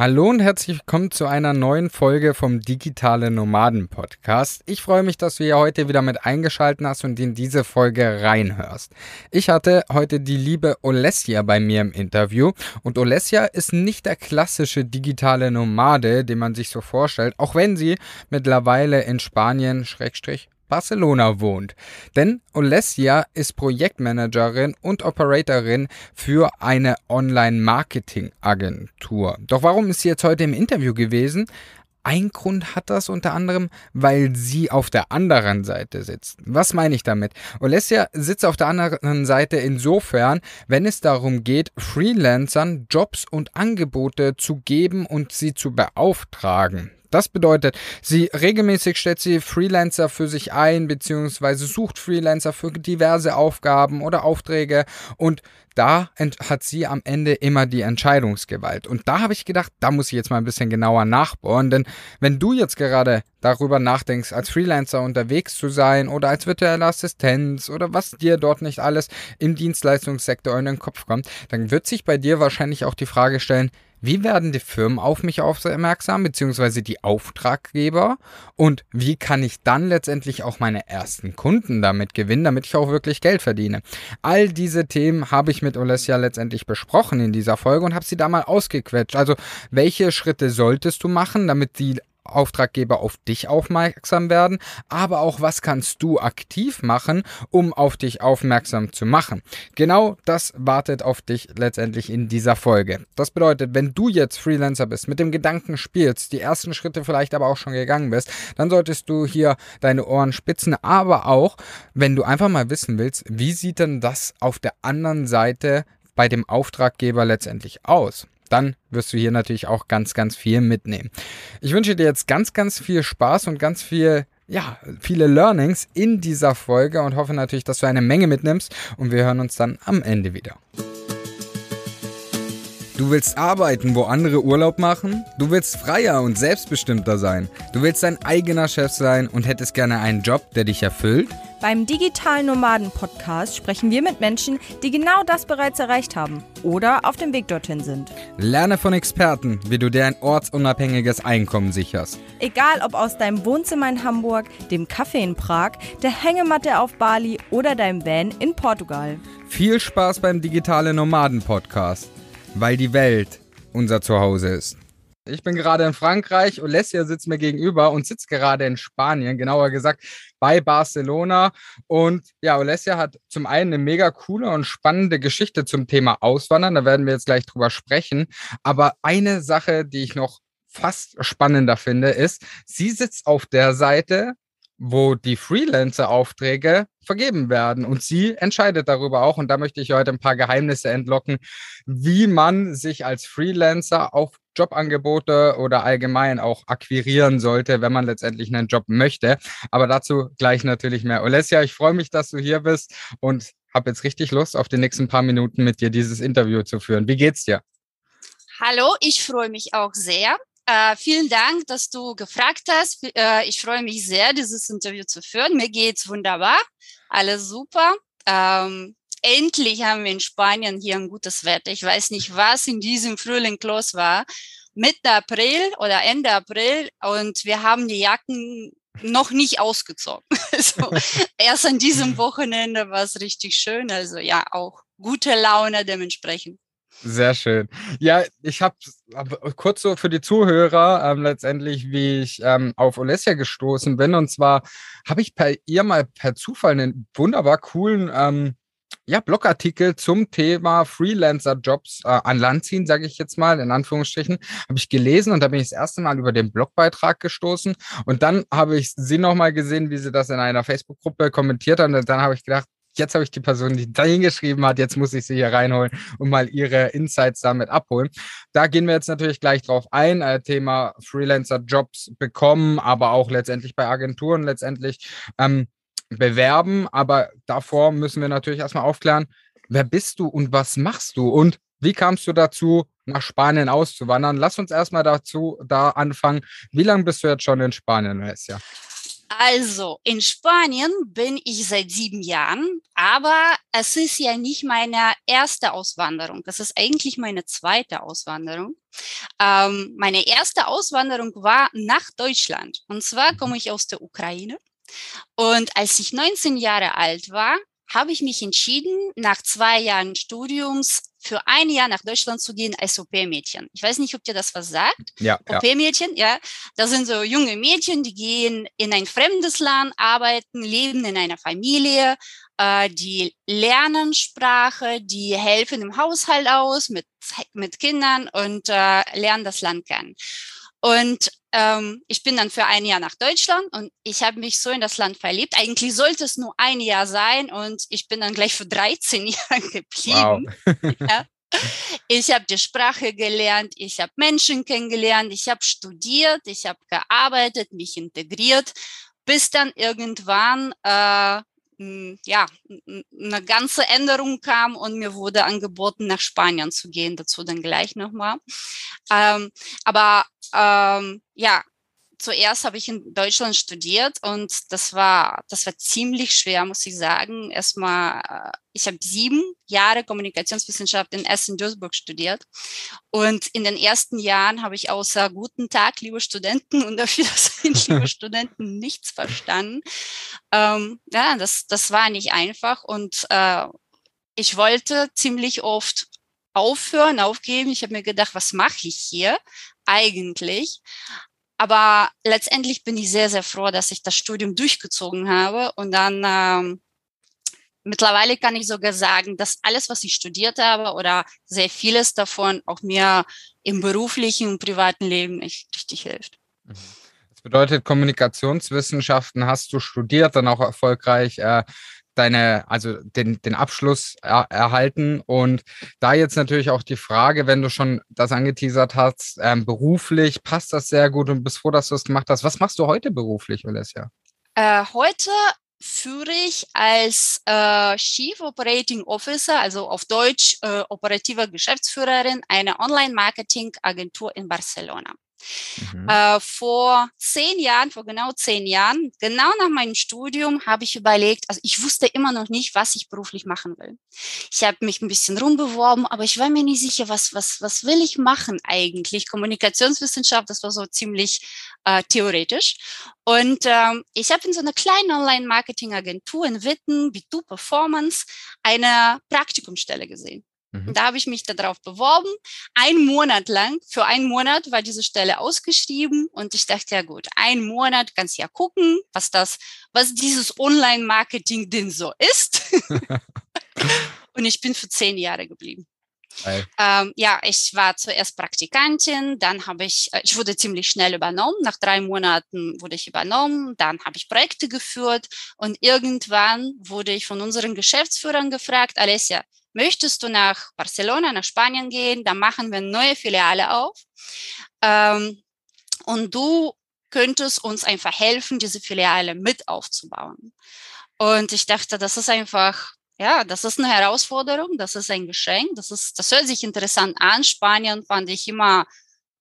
Hallo und herzlich willkommen zu einer neuen Folge vom Digitale Nomaden Podcast. Ich freue mich, dass du hier heute wieder mit eingeschaltet hast und in diese Folge reinhörst. Ich hatte heute die liebe Olesja bei mir im Interview und Olesja ist nicht der klassische digitale Nomade, den man sich so vorstellt, auch wenn sie mittlerweile in Spanien, Schrägstrich, Barcelona wohnt. Denn Olesia ist Projektmanagerin und Operatorin für eine Online-Marketing-Agentur. Doch warum ist sie jetzt heute im Interview gewesen? Ein Grund hat das unter anderem, weil sie auf der anderen Seite sitzt. Was meine ich damit? Olesia sitzt auf der anderen Seite insofern, wenn es darum geht, Freelancern Jobs und Angebote zu geben und sie zu beauftragen. Das bedeutet, sie regelmäßig stellt sie Freelancer für sich ein, beziehungsweise sucht Freelancer für diverse Aufgaben oder Aufträge und da hat sie am Ende immer die Entscheidungsgewalt. Und da habe ich gedacht, da muss ich jetzt mal ein bisschen genauer nachbohren, denn wenn du jetzt gerade darüber nachdenkst, als Freelancer unterwegs zu sein oder als virtuelle Assistenz oder was dir dort nicht alles im Dienstleistungssektor in den Kopf kommt, dann wird sich bei dir wahrscheinlich auch die Frage stellen, wie werden die Firmen auf mich aufmerksam, beziehungsweise die Auftraggeber? Und wie kann ich dann letztendlich auch meine ersten Kunden damit gewinnen, damit ich auch wirklich Geld verdiene? All diese Themen habe ich mit Olesja letztendlich besprochen in dieser Folge und habe sie da mal ausgequetscht. Also, welche Schritte solltest du machen, damit die Auftraggeber auf dich aufmerksam werden, aber auch was kannst du aktiv machen, um auf dich aufmerksam zu machen. Genau das wartet auf dich letztendlich in dieser Folge. Das bedeutet, wenn du jetzt Freelancer bist, mit dem Gedanken spielst, die ersten Schritte vielleicht aber auch schon gegangen bist, dann solltest du hier deine Ohren spitzen, aber auch, wenn du einfach mal wissen willst, wie sieht denn das auf der anderen Seite bei dem Auftraggeber letztendlich aus? Dann wirst du hier natürlich auch ganz, ganz viel mitnehmen. Ich wünsche dir jetzt ganz, ganz viel Spaß und ganz viel ja, viele Learnings in dieser Folge und hoffe natürlich, dass du eine Menge mitnimmst und wir hören uns dann am Ende wieder. Du willst arbeiten, wo andere Urlaub machen? Du willst freier und selbstbestimmter sein. Du willst dein eigener Chef sein und hättest gerne einen Job, der dich erfüllt? Beim Digitalen Nomaden Podcast sprechen wir mit Menschen, die genau das bereits erreicht haben oder auf dem Weg dorthin sind. Lerne von Experten, wie du dir ein ortsunabhängiges Einkommen sicherst. Egal ob aus deinem Wohnzimmer in Hamburg, dem Café in Prag, der Hängematte auf Bali oder deinem Van in Portugal. Viel Spaß beim Digitale Nomaden Podcast weil die Welt unser Zuhause ist. Ich bin gerade in Frankreich, Olesia sitzt mir gegenüber und sitzt gerade in Spanien, genauer gesagt bei Barcelona. Und ja, Olesia hat zum einen eine mega coole und spannende Geschichte zum Thema Auswandern, da werden wir jetzt gleich drüber sprechen. Aber eine Sache, die ich noch fast spannender finde, ist, sie sitzt auf der Seite, wo die Freelancer-Aufträge vergeben werden. Und sie entscheidet darüber auch. Und da möchte ich heute ein paar Geheimnisse entlocken, wie man sich als Freelancer auf Jobangebote oder allgemein auch akquirieren sollte, wenn man letztendlich einen Job möchte. Aber dazu gleich natürlich mehr. Olesia, ich freue mich, dass du hier bist und habe jetzt richtig Lust, auf die nächsten paar Minuten mit dir dieses Interview zu führen. Wie geht's dir? Hallo, ich freue mich auch sehr. Äh, vielen Dank, dass du gefragt hast. Äh, ich freue mich sehr, dieses Interview zu führen. Mir geht's wunderbar. Alles super. Ähm, endlich haben wir in Spanien hier ein gutes Wetter. Ich weiß nicht, was in diesem Frühling los war. Mitte April oder Ende April und wir haben die Jacken noch nicht ausgezogen. Also erst an diesem Wochenende war es richtig schön. Also ja, auch gute Laune dementsprechend. Sehr schön. Ja, ich habe kurz so für die Zuhörer ähm, letztendlich, wie ich ähm, auf Olesja gestoßen bin. Und zwar habe ich bei ihr mal per Zufall einen wunderbar coolen ähm, ja, Blogartikel zum Thema Freelancer-Jobs äh, an Land ziehen, sage ich jetzt mal, in Anführungsstrichen, habe ich gelesen und da bin ich das erste Mal über den Blogbeitrag gestoßen. Und dann habe ich sie nochmal gesehen, wie sie das in einer Facebook-Gruppe kommentiert hat. Und dann habe ich gedacht, jetzt habe ich die Person, die da hingeschrieben hat, jetzt muss ich sie hier reinholen und mal ihre Insights damit abholen. Da gehen wir jetzt natürlich gleich drauf ein, äh, Thema Freelancer-Jobs bekommen, aber auch letztendlich bei Agenturen letztendlich ähm, bewerben. Aber davor müssen wir natürlich erstmal aufklären, wer bist du und was machst du und wie kamst du dazu, nach Spanien auszuwandern? Lass uns erstmal dazu da anfangen. Wie lange bist du jetzt schon in Spanien, Alessia? Also, in Spanien bin ich seit sieben Jahren, aber es ist ja nicht meine erste Auswanderung. Das ist eigentlich meine zweite Auswanderung. Ähm, meine erste Auswanderung war nach Deutschland. Und zwar komme ich aus der Ukraine. Und als ich 19 Jahre alt war, habe ich mich entschieden, nach zwei Jahren Studiums für ein Jahr nach Deutschland zu gehen als Au-pair-Mädchen. Ich weiß nicht, ob dir das was sagt. Ja. Au-pair-Mädchen, ja. Das sind so junge Mädchen, die gehen in ein fremdes Land, arbeiten, leben in einer Familie, äh, die lernen Sprache, die helfen im Haushalt aus mit, mit Kindern und äh, lernen das Land kennen. Und ähm, ich bin dann für ein Jahr nach Deutschland und ich habe mich so in das Land verliebt. Eigentlich sollte es nur ein Jahr sein und ich bin dann gleich für 13 Jahre geblieben. Wow. ja. Ich habe die Sprache gelernt, ich habe Menschen kennengelernt, ich habe studiert, ich habe gearbeitet, mich integriert, bis dann irgendwann äh, ja, eine ganze Änderung kam und mir wurde angeboten, nach Spanien zu gehen. Dazu dann gleich nochmal. Ähm, aber ähm, ja, zuerst habe ich in Deutschland studiert und das war, das war ziemlich schwer, muss ich sagen. Erstmal, äh, ich habe sieben Jahre Kommunikationswissenschaft in Essen-Duisburg studiert und in den ersten Jahren habe ich außer guten Tag, liebe Studenten und dafür sind liebe Studenten nichts verstanden. Ähm, ja, das, das war nicht einfach und äh, ich wollte ziemlich oft aufhören, aufgeben. Ich habe mir gedacht, was mache ich hier eigentlich? Aber letztendlich bin ich sehr, sehr froh, dass ich das Studium durchgezogen habe. Und dann ähm, mittlerweile kann ich sogar sagen, dass alles, was ich studiert habe oder sehr vieles davon auch mir im beruflichen und privaten Leben echt richtig hilft. Mhm. Das bedeutet, Kommunikationswissenschaften hast du studiert, dann auch erfolgreich äh, deine, also den, den Abschluss er, erhalten. Und da jetzt natürlich auch die Frage, wenn du schon das angeteasert hast, ähm, beruflich passt das sehr gut und bist froh, dass du es gemacht hast. Was machst du heute beruflich, Alessia? Äh, heute führe ich als äh, Chief Operating Officer, also auf Deutsch äh, operativer Geschäftsführerin, eine Online-Marketing-Agentur in Barcelona. Mhm. Äh, vor zehn Jahren, vor genau zehn Jahren, genau nach meinem Studium, habe ich überlegt, also ich wusste immer noch nicht, was ich beruflich machen will. Ich habe mich ein bisschen rumbeworben, aber ich war mir nicht sicher, was, was, was will ich machen eigentlich? Kommunikationswissenschaft, das war so ziemlich äh, theoretisch. Und ähm, ich habe in so einer kleinen Online-Marketing-Agentur in Witten, B2 Performance, eine Praktikumsstelle gesehen. Mhm. Da habe ich mich darauf beworben. Ein Monat lang, für einen Monat war diese Stelle ausgeschrieben und ich dachte, ja gut, ein Monat kannst ja gucken, was das, was dieses Online-Marketing denn so ist. und ich bin für zehn Jahre geblieben. Ähm, ja, ich war zuerst Praktikantin, dann habe ich, äh, ich wurde ziemlich schnell übernommen. Nach drei Monaten wurde ich übernommen, dann habe ich Projekte geführt und irgendwann wurde ich von unseren Geschäftsführern gefragt, Alessia, möchtest du nach Barcelona, nach Spanien gehen, dann machen wir neue Filiale auf. Ähm, und du könntest uns einfach helfen, diese Filiale mit aufzubauen. Und ich dachte, das ist einfach, ja, das ist eine Herausforderung, das ist ein Geschenk, das ist, das hört sich interessant an. Spanien fand ich immer,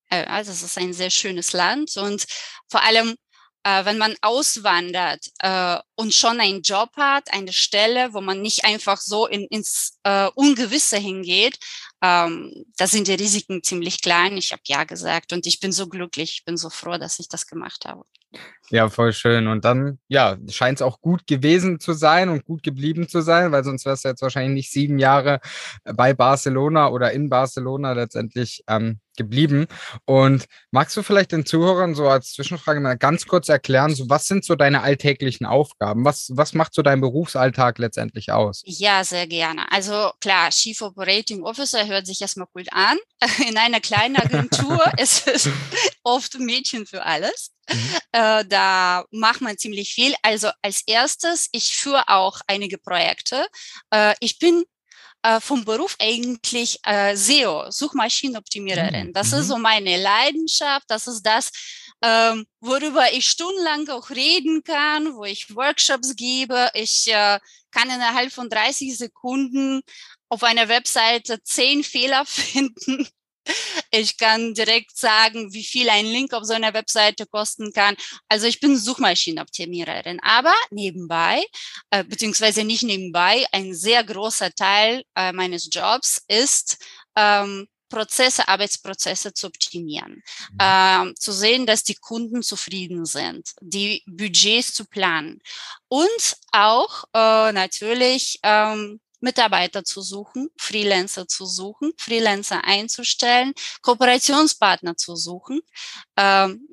äh, also es ist ein sehr schönes Land und vor allem wenn man auswandert äh, und schon einen Job hat, eine Stelle, wo man nicht einfach so in, ins äh, Ungewisse hingeht, ähm, da sind die Risiken ziemlich klein. Ich habe ja gesagt und ich bin so glücklich, ich bin so froh, dass ich das gemacht habe. Ja, voll schön. Und dann, ja, scheint es auch gut gewesen zu sein und gut geblieben zu sein, weil sonst wärst du jetzt wahrscheinlich nicht sieben Jahre bei Barcelona oder in Barcelona letztendlich ähm, geblieben. Und magst du vielleicht den Zuhörern so als Zwischenfrage mal ganz kurz erklären, so was sind so deine alltäglichen Aufgaben? Was, was macht so dein Berufsalltag letztendlich aus? Ja, sehr gerne. Also klar, Chief Operating Officer hört sich erstmal gut an. In einer kleinen Agentur ist es oft Mädchen für alles. Mhm. Äh, da macht man ziemlich viel. Also als erstes, ich führe auch einige Projekte. Äh, ich bin äh, vom Beruf eigentlich äh, SEO, Suchmaschinenoptimiererin. Das mhm. ist so meine Leidenschaft. Das ist das, ähm, worüber ich stundenlang auch reden kann, wo ich Workshops gebe. Ich äh, kann innerhalb von 30 Sekunden auf einer Webseite zehn Fehler finden Ich kann direkt sagen, wie viel ein Link auf so einer Webseite kosten kann. Also ich bin Suchmaschinenoptimiererin, aber nebenbei, äh, beziehungsweise nicht nebenbei, ein sehr großer Teil äh, meines Jobs ist, ähm, Prozesse, Arbeitsprozesse zu optimieren, äh, zu sehen, dass die Kunden zufrieden sind, die Budgets zu planen. Und auch äh, natürlich ähm, Mitarbeiter zu suchen, Freelancer zu suchen, Freelancer einzustellen, Kooperationspartner zu suchen, ähm,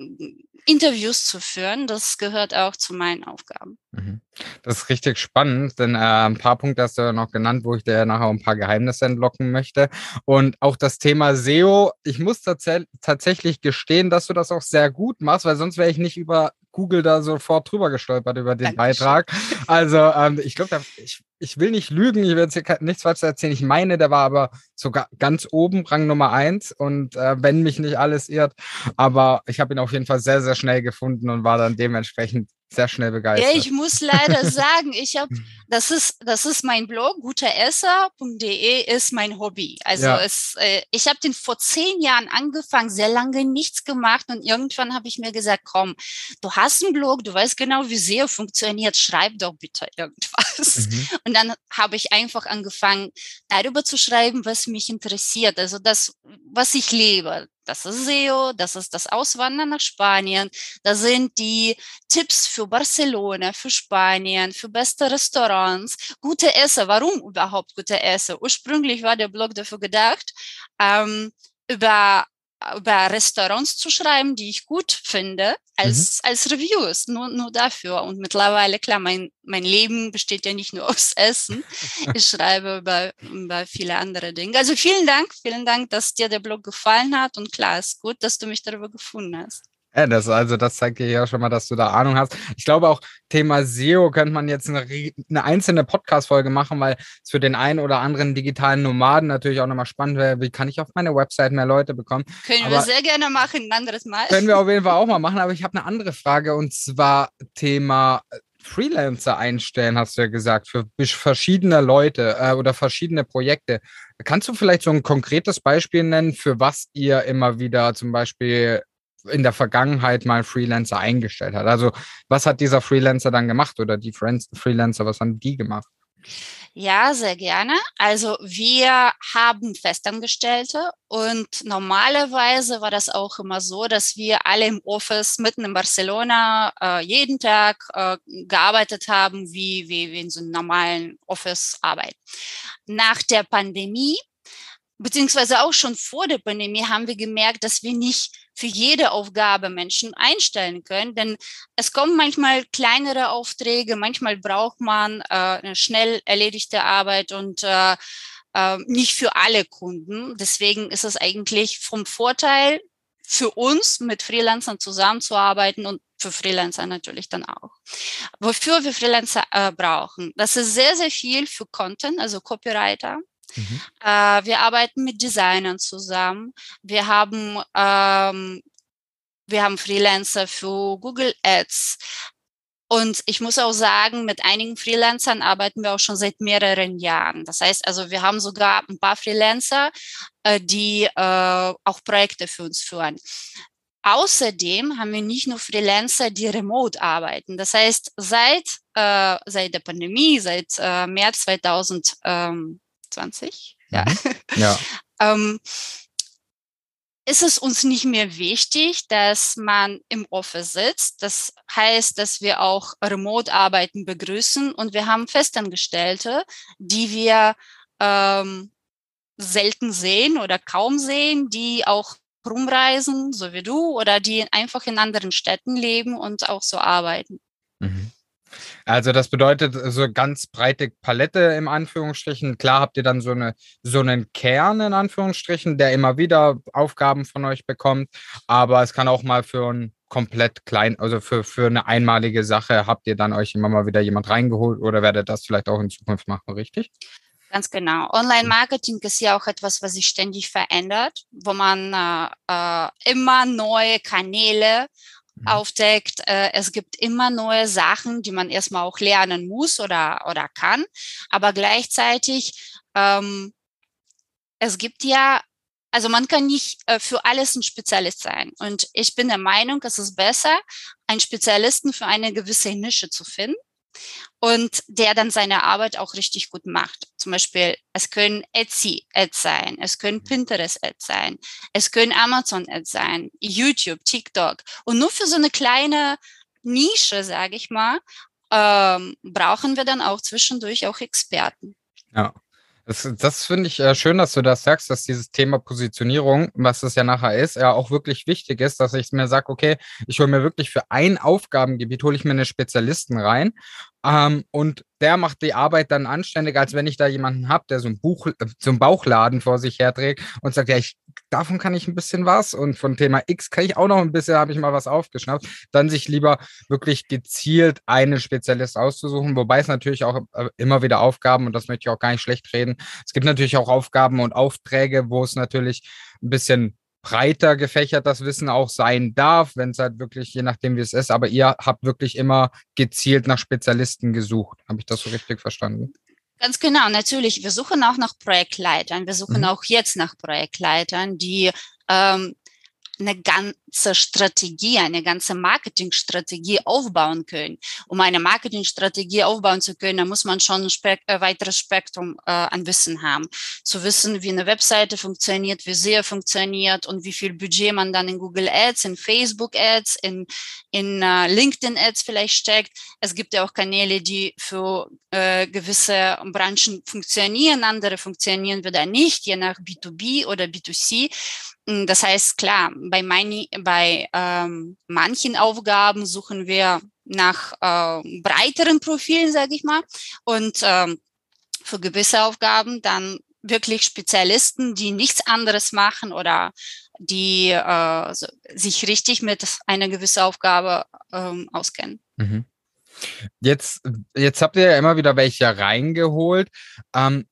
Interviews zu führen. Das gehört auch zu meinen Aufgaben. Mhm. Das ist richtig spannend, denn äh, ein paar Punkte hast du ja noch genannt, wo ich dir nachher ein paar Geheimnisse entlocken möchte. Und auch das Thema SEO, ich muss tats tatsächlich gestehen, dass du das auch sehr gut machst, weil sonst wäre ich nicht über Google da sofort drüber gestolpert über den Dankeschön. Beitrag. Also ähm, ich glaube, ich, ich will nicht lügen, ich will jetzt hier nichts falsch erzählen. Ich meine, der war aber sogar ganz oben, Rang Nummer eins. Und äh, wenn mich nicht alles irrt, aber ich habe ihn auf jeden Fall sehr, sehr schnell gefunden und war dann dementsprechend sehr schnell begeistert. Ja, ich muss leider sagen, ich habe, das ist, das ist mein Blog, guteresser.de ist mein Hobby. Also ja. es, äh, ich habe den vor zehn Jahren angefangen, sehr lange nichts gemacht und irgendwann habe ich mir gesagt, komm, du hast einen Blog, du weißt genau, wie SEO funktioniert, schreib doch bitte irgendwas. Mhm. Und dann habe ich einfach angefangen, darüber zu schreiben, was mich interessiert, also das, was ich lebe. Das ist SEO, das ist das Auswandern nach Spanien, da sind die Tipps für Barcelona, für Spanien, für beste Restaurants, gute Essen. Warum überhaupt gute Essen? Ursprünglich war der Blog dafür gedacht, ähm, über über Restaurants zu schreiben, die ich gut finde, als, mhm. als Reviews, nur, nur dafür. Und mittlerweile, klar, mein, mein Leben besteht ja nicht nur aus Essen. Ich schreibe über, über viele andere Dinge. Also vielen Dank, vielen Dank, dass dir der Blog gefallen hat. Und klar, ist gut, dass du mich darüber gefunden hast. Ja, das, also das zeigt dir ja schon mal, dass du da Ahnung hast. Ich glaube auch, Thema SEO könnte man jetzt eine, eine einzelne Podcast-Folge machen, weil es für den einen oder anderen digitalen Nomaden natürlich auch nochmal spannend wäre, wie kann ich auf meine Website mehr Leute bekommen. Können aber wir sehr gerne machen, ein anderes Mal. Können wir auf jeden Fall auch mal machen, aber ich habe eine andere Frage und zwar Thema äh, Freelancer einstellen, hast du ja gesagt, für verschiedene Leute äh, oder verschiedene Projekte. Kannst du vielleicht so ein konkretes Beispiel nennen, für was ihr immer wieder zum Beispiel in der Vergangenheit mal Freelancer eingestellt hat. Also was hat dieser Freelancer dann gemacht oder die Freelancer, was haben die gemacht? Ja, sehr gerne. Also wir haben Festangestellte und normalerweise war das auch immer so, dass wir alle im Office mitten in Barcelona äh, jeden Tag äh, gearbeitet haben, wie, wie, wie in so einem normalen Office-Arbeit. Nach der Pandemie beziehungsweise auch schon vor der Pandemie haben wir gemerkt, dass wir nicht für jede Aufgabe Menschen einstellen können, denn es kommen manchmal kleinere Aufträge, manchmal braucht man äh, eine schnell erledigte Arbeit und äh, äh, nicht für alle Kunden. Deswegen ist es eigentlich vom Vorteil für uns mit Freelancern zusammenzuarbeiten und für Freelancer natürlich dann auch. Wofür wir Freelancer äh, brauchen, das ist sehr, sehr viel für Content, also Copywriter. Mhm. Äh, wir arbeiten mit Designern zusammen. Wir haben, ähm, wir haben Freelancer für Google Ads. Und ich muss auch sagen, mit einigen Freelancern arbeiten wir auch schon seit mehreren Jahren. Das heißt also, wir haben sogar ein paar Freelancer, äh, die äh, auch Projekte für uns führen. Außerdem haben wir nicht nur Freelancer, die remote arbeiten. Das heißt, seit, äh, seit der Pandemie, seit März 2000, ähm, 20. Ja. Mhm. ja. ähm, ist es uns nicht mehr wichtig, dass man im Office sitzt. Das heißt, dass wir auch Remote-Arbeiten begrüßen und wir haben Festangestellte, die wir ähm, selten sehen oder kaum sehen, die auch rumreisen, so wie du, oder die einfach in anderen Städten leben und auch so arbeiten. Mhm. Also das bedeutet so ganz breite Palette im Anführungsstrichen. Klar habt ihr dann so, eine, so einen Kern in Anführungsstrichen, der immer wieder Aufgaben von euch bekommt. Aber es kann auch mal für ein komplett klein, also für, für eine einmalige Sache habt ihr dann euch immer mal wieder jemand reingeholt oder werdet das vielleicht auch in Zukunft machen, richtig? Ganz genau. Online-Marketing ist ja auch etwas, was sich ständig verändert, wo man äh, äh immer neue Kanäle. Aufdeckt. Äh, es gibt immer neue Sachen, die man erstmal auch lernen muss oder, oder kann. Aber gleichzeitig, ähm, es gibt ja also man kann nicht äh, für alles ein Spezialist sein. Und ich bin der Meinung, es ist besser, einen Spezialisten für eine gewisse Nische zu finden und der dann seine Arbeit auch richtig gut macht. Zum Beispiel, es können Etsy-Ads sein, es können mhm. Pinterest-Ads sein, es können Amazon-Ads sein, YouTube, TikTok. Und nur für so eine kleine Nische, sage ich mal, ähm, brauchen wir dann auch zwischendurch auch Experten. Ja. Das, das finde ich äh, schön, dass du das sagst, dass dieses Thema Positionierung, was es ja nachher ist, ja auch wirklich wichtig ist, dass ich mir sage, okay, ich hole mir wirklich für ein Aufgabengebiet, hole ich mir eine Spezialisten rein ähm, und der macht die Arbeit dann anständig, als wenn ich da jemanden habe, der so ein Buch, äh, so einen Bauchladen vor sich herträgt und sagt, ja, ich, davon kann ich ein bisschen was und von Thema X kann ich auch noch ein bisschen, habe ich mal was aufgeschnappt. Dann sich lieber wirklich gezielt einen Spezialist auszusuchen, wobei es natürlich auch äh, immer wieder Aufgaben, und das möchte ich auch gar nicht schlecht reden, es gibt natürlich auch Aufgaben und Aufträge, wo es natürlich ein bisschen breiter gefächert das Wissen auch sein darf, wenn es halt wirklich, je nachdem wie es ist, aber ihr habt wirklich immer gezielt nach Spezialisten gesucht. Habe ich das so richtig verstanden? Ganz genau, natürlich. Wir suchen auch nach Projektleitern. Wir suchen mhm. auch jetzt nach Projektleitern, die ähm, eine ganze Strategie, eine ganze Marketingstrategie aufbauen können. Um eine Marketingstrategie aufbauen zu können, da muss man schon ein Spek äh, weiteres Spektrum äh, an Wissen haben. Zu wissen, wie eine Webseite funktioniert, wie SEO funktioniert und wie viel Budget man dann in Google Ads, in Facebook Ads, in, in uh, LinkedIn Ads vielleicht steckt. Es gibt ja auch Kanäle, die für äh, gewisse Branchen funktionieren, andere funktionieren wieder nicht, je nach B2B oder B2C. Hm, das heißt, klar, bei, meine, bei ähm, manchen Aufgaben suchen wir nach äh, breiteren Profilen, sage ich mal. Und ähm, für gewisse Aufgaben dann wirklich Spezialisten, die nichts anderes machen oder die äh, sich richtig mit einer gewissen Aufgabe ähm, auskennen. Mhm. Jetzt, jetzt habt ihr ja immer wieder welche reingeholt. Ähm,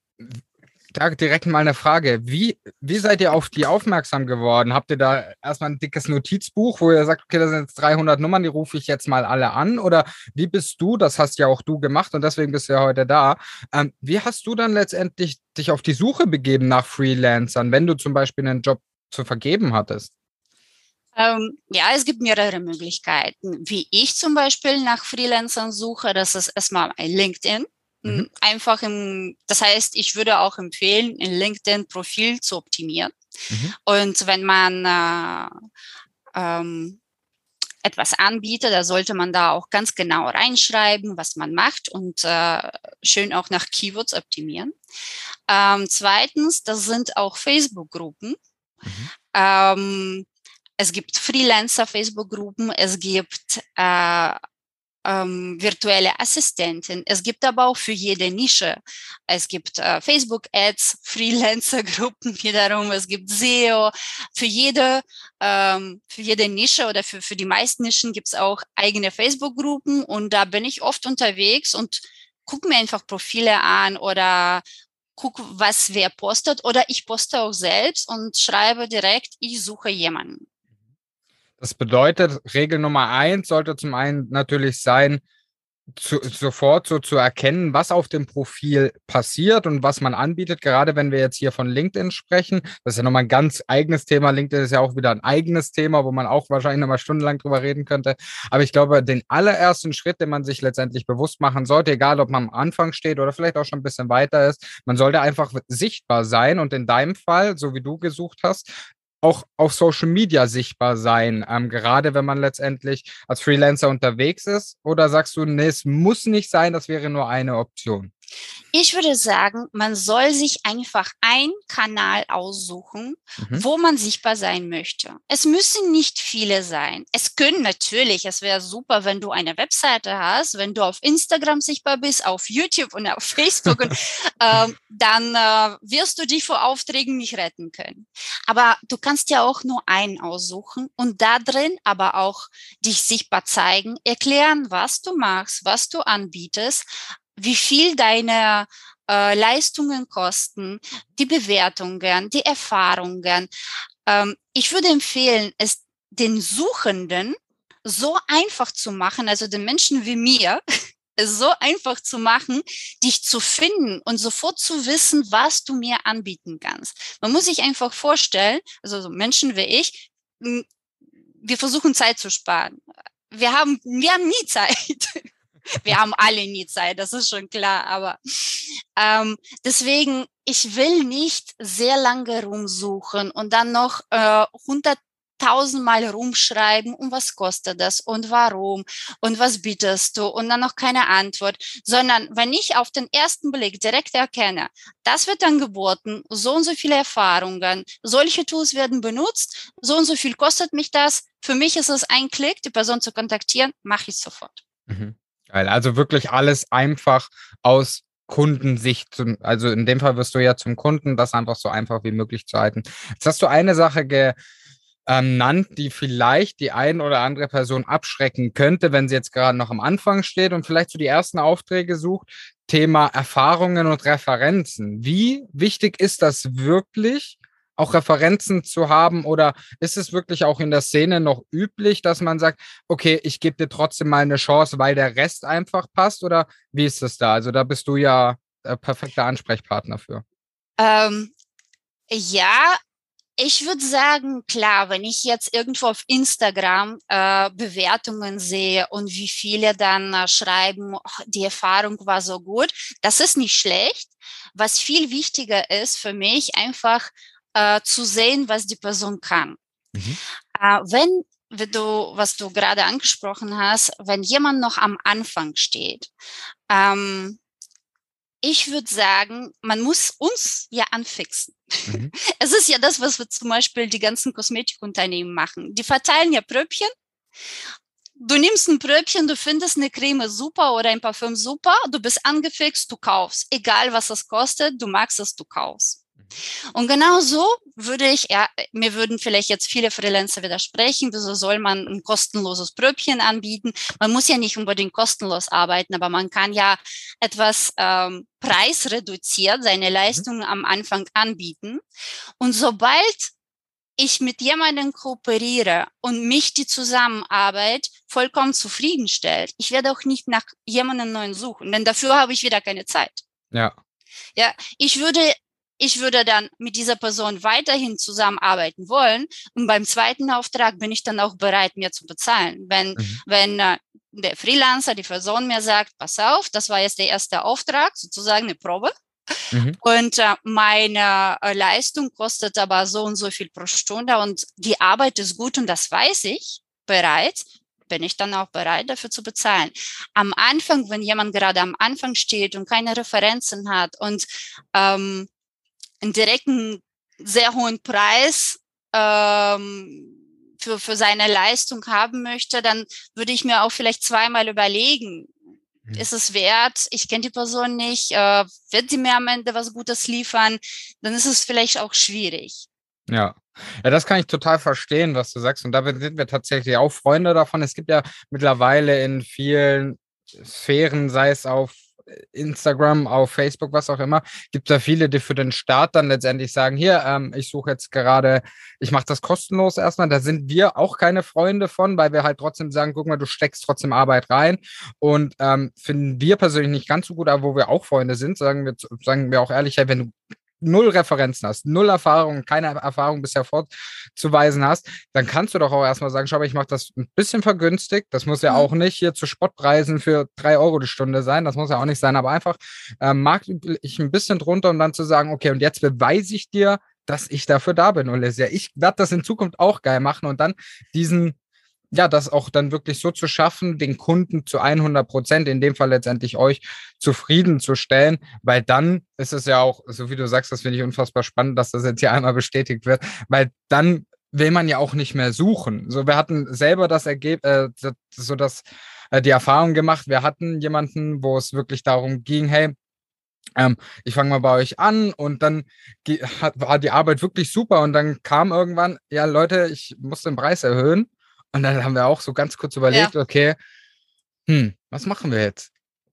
da direkt mal eine Frage. Wie, wie seid ihr auf die aufmerksam geworden? Habt ihr da erstmal ein dickes Notizbuch, wo ihr sagt, okay, da sind jetzt 300 Nummern, die rufe ich jetzt mal alle an? Oder wie bist du, das hast ja auch du gemacht und deswegen bist du ja heute da. Ähm, wie hast du dann letztendlich dich auf die Suche begeben nach Freelancern, wenn du zum Beispiel einen Job zu vergeben hattest? Ähm, ja, es gibt mehrere Möglichkeiten. Wie ich zum Beispiel nach Freelancern suche, das ist erstmal ein LinkedIn. Mhm. Einfach im, das heißt, ich würde auch empfehlen, ein LinkedIn-Profil zu optimieren. Mhm. Und wenn man äh, ähm, etwas anbietet, da sollte man da auch ganz genau reinschreiben, was man macht und äh, schön auch nach Keywords optimieren. Ähm, zweitens, das sind auch Facebook-Gruppen. Mhm. Ähm, es gibt Freelancer-Facebook-Gruppen, es gibt äh, ähm, virtuelle Assistentin. Es gibt aber auch für jede Nische. Es gibt äh, Facebook-Ads, Freelancer-Gruppen wiederum, es gibt SEO. Für jede, ähm, für jede Nische oder für, für die meisten Nischen gibt es auch eigene Facebook-Gruppen und da bin ich oft unterwegs und gucke mir einfach Profile an oder gucke, was wer postet oder ich poste auch selbst und schreibe direkt, ich suche jemanden. Das bedeutet, Regel Nummer eins sollte zum einen natürlich sein, zu, sofort so zu erkennen, was auf dem Profil passiert und was man anbietet. Gerade wenn wir jetzt hier von LinkedIn sprechen, das ist ja nochmal ein ganz eigenes Thema. LinkedIn ist ja auch wieder ein eigenes Thema, wo man auch wahrscheinlich nochmal stundenlang drüber reden könnte. Aber ich glaube, den allerersten Schritt, den man sich letztendlich bewusst machen sollte, egal ob man am Anfang steht oder vielleicht auch schon ein bisschen weiter ist, man sollte einfach sichtbar sein und in deinem Fall, so wie du gesucht hast, auch auf Social Media sichtbar sein, ähm, gerade wenn man letztendlich als Freelancer unterwegs ist? Oder sagst du, nee, es muss nicht sein, das wäre nur eine Option? Ich würde sagen, man soll sich einfach einen Kanal aussuchen, mhm. wo man sichtbar sein möchte. Es müssen nicht viele sein. Es können natürlich, es wäre super, wenn du eine Webseite hast, wenn du auf Instagram sichtbar bist, auf YouTube und auf Facebook, und, äh, dann äh, wirst du dich vor Aufträgen nicht retten können. Aber du kannst ja auch nur einen aussuchen und da drin aber auch dich sichtbar zeigen, erklären, was du machst, was du anbietest, wie viel deine äh, Leistungen kosten, die Bewertungen, die Erfahrungen. Ähm, ich würde empfehlen, es den Suchenden so einfach zu machen, also den Menschen wie mir, es so einfach zu machen, dich zu finden und sofort zu wissen, was du mir anbieten kannst. Man muss sich einfach vorstellen, also so Menschen wie ich, wir versuchen Zeit zu sparen. Wir haben, wir haben nie Zeit. Wir haben alle nie Zeit, das ist schon klar. Aber ähm, deswegen, ich will nicht sehr lange rumsuchen und dann noch äh, 100 tausendmal rumschreiben und was kostet das und warum und was bietest du und dann noch keine Antwort, sondern wenn ich auf den ersten Blick direkt erkenne, das wird angeboten, so und so viele Erfahrungen, solche Tools werden benutzt, so und so viel kostet mich das, für mich ist es ein Klick, die Person zu kontaktieren, mache ich sofort. Mhm. Geil. Also wirklich alles einfach aus Kundensicht, zum, also in dem Fall wirst du ja zum Kunden, das einfach so einfach wie möglich zu halten. Jetzt hast du eine Sache ge, ähm, nannt, die vielleicht die ein oder andere Person abschrecken könnte, wenn sie jetzt gerade noch am Anfang steht und vielleicht so die ersten Aufträge sucht. Thema Erfahrungen und Referenzen. Wie wichtig ist das wirklich, auch Referenzen zu haben oder ist es wirklich auch in der Szene noch üblich, dass man sagt, okay, ich gebe dir trotzdem mal eine Chance, weil der Rest einfach passt oder wie ist es da? Also da bist du ja der perfekte Ansprechpartner für. Ähm, ja, ich würde sagen, klar, wenn ich jetzt irgendwo auf Instagram äh, Bewertungen sehe und wie viele dann äh, schreiben, oh, die Erfahrung war so gut, das ist nicht schlecht. Was viel wichtiger ist für mich, einfach äh, zu sehen, was die Person kann. Mhm. Äh, wenn wie du, was du gerade angesprochen hast, wenn jemand noch am Anfang steht, ähm, ich würde sagen, man muss uns ja anfixen. Mhm. Es ist ja das, was wir zum Beispiel die ganzen Kosmetikunternehmen machen. Die verteilen ja Pröbchen. Du nimmst ein Pröbchen, du findest eine Creme super oder ein Parfüm super, du bist angefixt, du kaufst. Egal was es kostet, du magst es, du kaufst. Und genau so würde ich, ja, mir würden vielleicht jetzt viele Freelancer widersprechen, wieso soll man ein kostenloses Pröbchen anbieten? Man muss ja nicht unbedingt kostenlos arbeiten, aber man kann ja etwas ähm, preisreduziert seine mhm. Leistungen am Anfang anbieten. Und sobald ich mit jemandem kooperiere und mich die Zusammenarbeit vollkommen zufriedenstellt, ich werde auch nicht nach jemandem neuen suchen, denn dafür habe ich wieder keine Zeit. Ja. Ja, ich würde ich würde dann mit dieser Person weiterhin zusammenarbeiten wollen. Und beim zweiten Auftrag bin ich dann auch bereit, mir zu bezahlen. Wenn, mhm. wenn äh, der Freelancer, die Person mir sagt, pass auf, das war jetzt der erste Auftrag, sozusagen eine Probe. Mhm. Und äh, meine äh, Leistung kostet aber so und so viel pro Stunde und die Arbeit ist gut und das weiß ich bereits, bin ich dann auch bereit, dafür zu bezahlen. Am Anfang, wenn jemand gerade am Anfang steht und keine Referenzen hat und ähm, einen direkten, sehr hohen Preis ähm, für, für seine Leistung haben möchte, dann würde ich mir auch vielleicht zweimal überlegen, mhm. ist es wert, ich kenne die Person nicht, äh, wird sie mir am Ende was Gutes liefern, dann ist es vielleicht auch schwierig. Ja. Ja, das kann ich total verstehen, was du sagst. Und da sind wir tatsächlich auch Freunde davon. Es gibt ja mittlerweile in vielen Sphären, sei es auf Instagram, auf Facebook, was auch immer, gibt es da viele, die für den Start dann letztendlich sagen, hier, ähm, ich suche jetzt gerade, ich mache das kostenlos erstmal. Da sind wir auch keine Freunde von, weil wir halt trotzdem sagen, guck mal, du steckst trotzdem Arbeit rein. Und ähm, finden wir persönlich nicht ganz so gut, aber wo wir auch Freunde sind, sagen wir, sagen wir auch ehrlich, hey, wenn du null Referenzen hast, null Erfahrung, keine Erfahrung bisher vorzuweisen hast, dann kannst du doch auch erstmal sagen, schau mal, ich mache das ein bisschen vergünstigt. Das muss ja mhm. auch nicht hier zu Spottpreisen für drei Euro die Stunde sein. Das muss ja auch nicht sein, aber einfach äh, mag ich ein bisschen drunter, um dann zu sagen, okay, und jetzt beweise ich dir, dass ich dafür da bin, Olivia. Ich werde das in Zukunft auch geil machen und dann diesen ja, das auch dann wirklich so zu schaffen, den Kunden zu 100 Prozent, in dem Fall letztendlich euch zufriedenzustellen, weil dann ist es ja auch, so wie du sagst, das finde ich unfassbar spannend, dass das jetzt hier einmal bestätigt wird, weil dann will man ja auch nicht mehr suchen. So, wir hatten selber das Ergebnis, äh, so das, äh, die Erfahrung gemacht, wir hatten jemanden, wo es wirklich darum ging, hey, ähm, ich fange mal bei euch an und dann hat, war die Arbeit wirklich super und dann kam irgendwann, ja Leute, ich muss den Preis erhöhen und dann haben wir auch so ganz kurz überlegt, ja. okay, hm, was machen wir jetzt?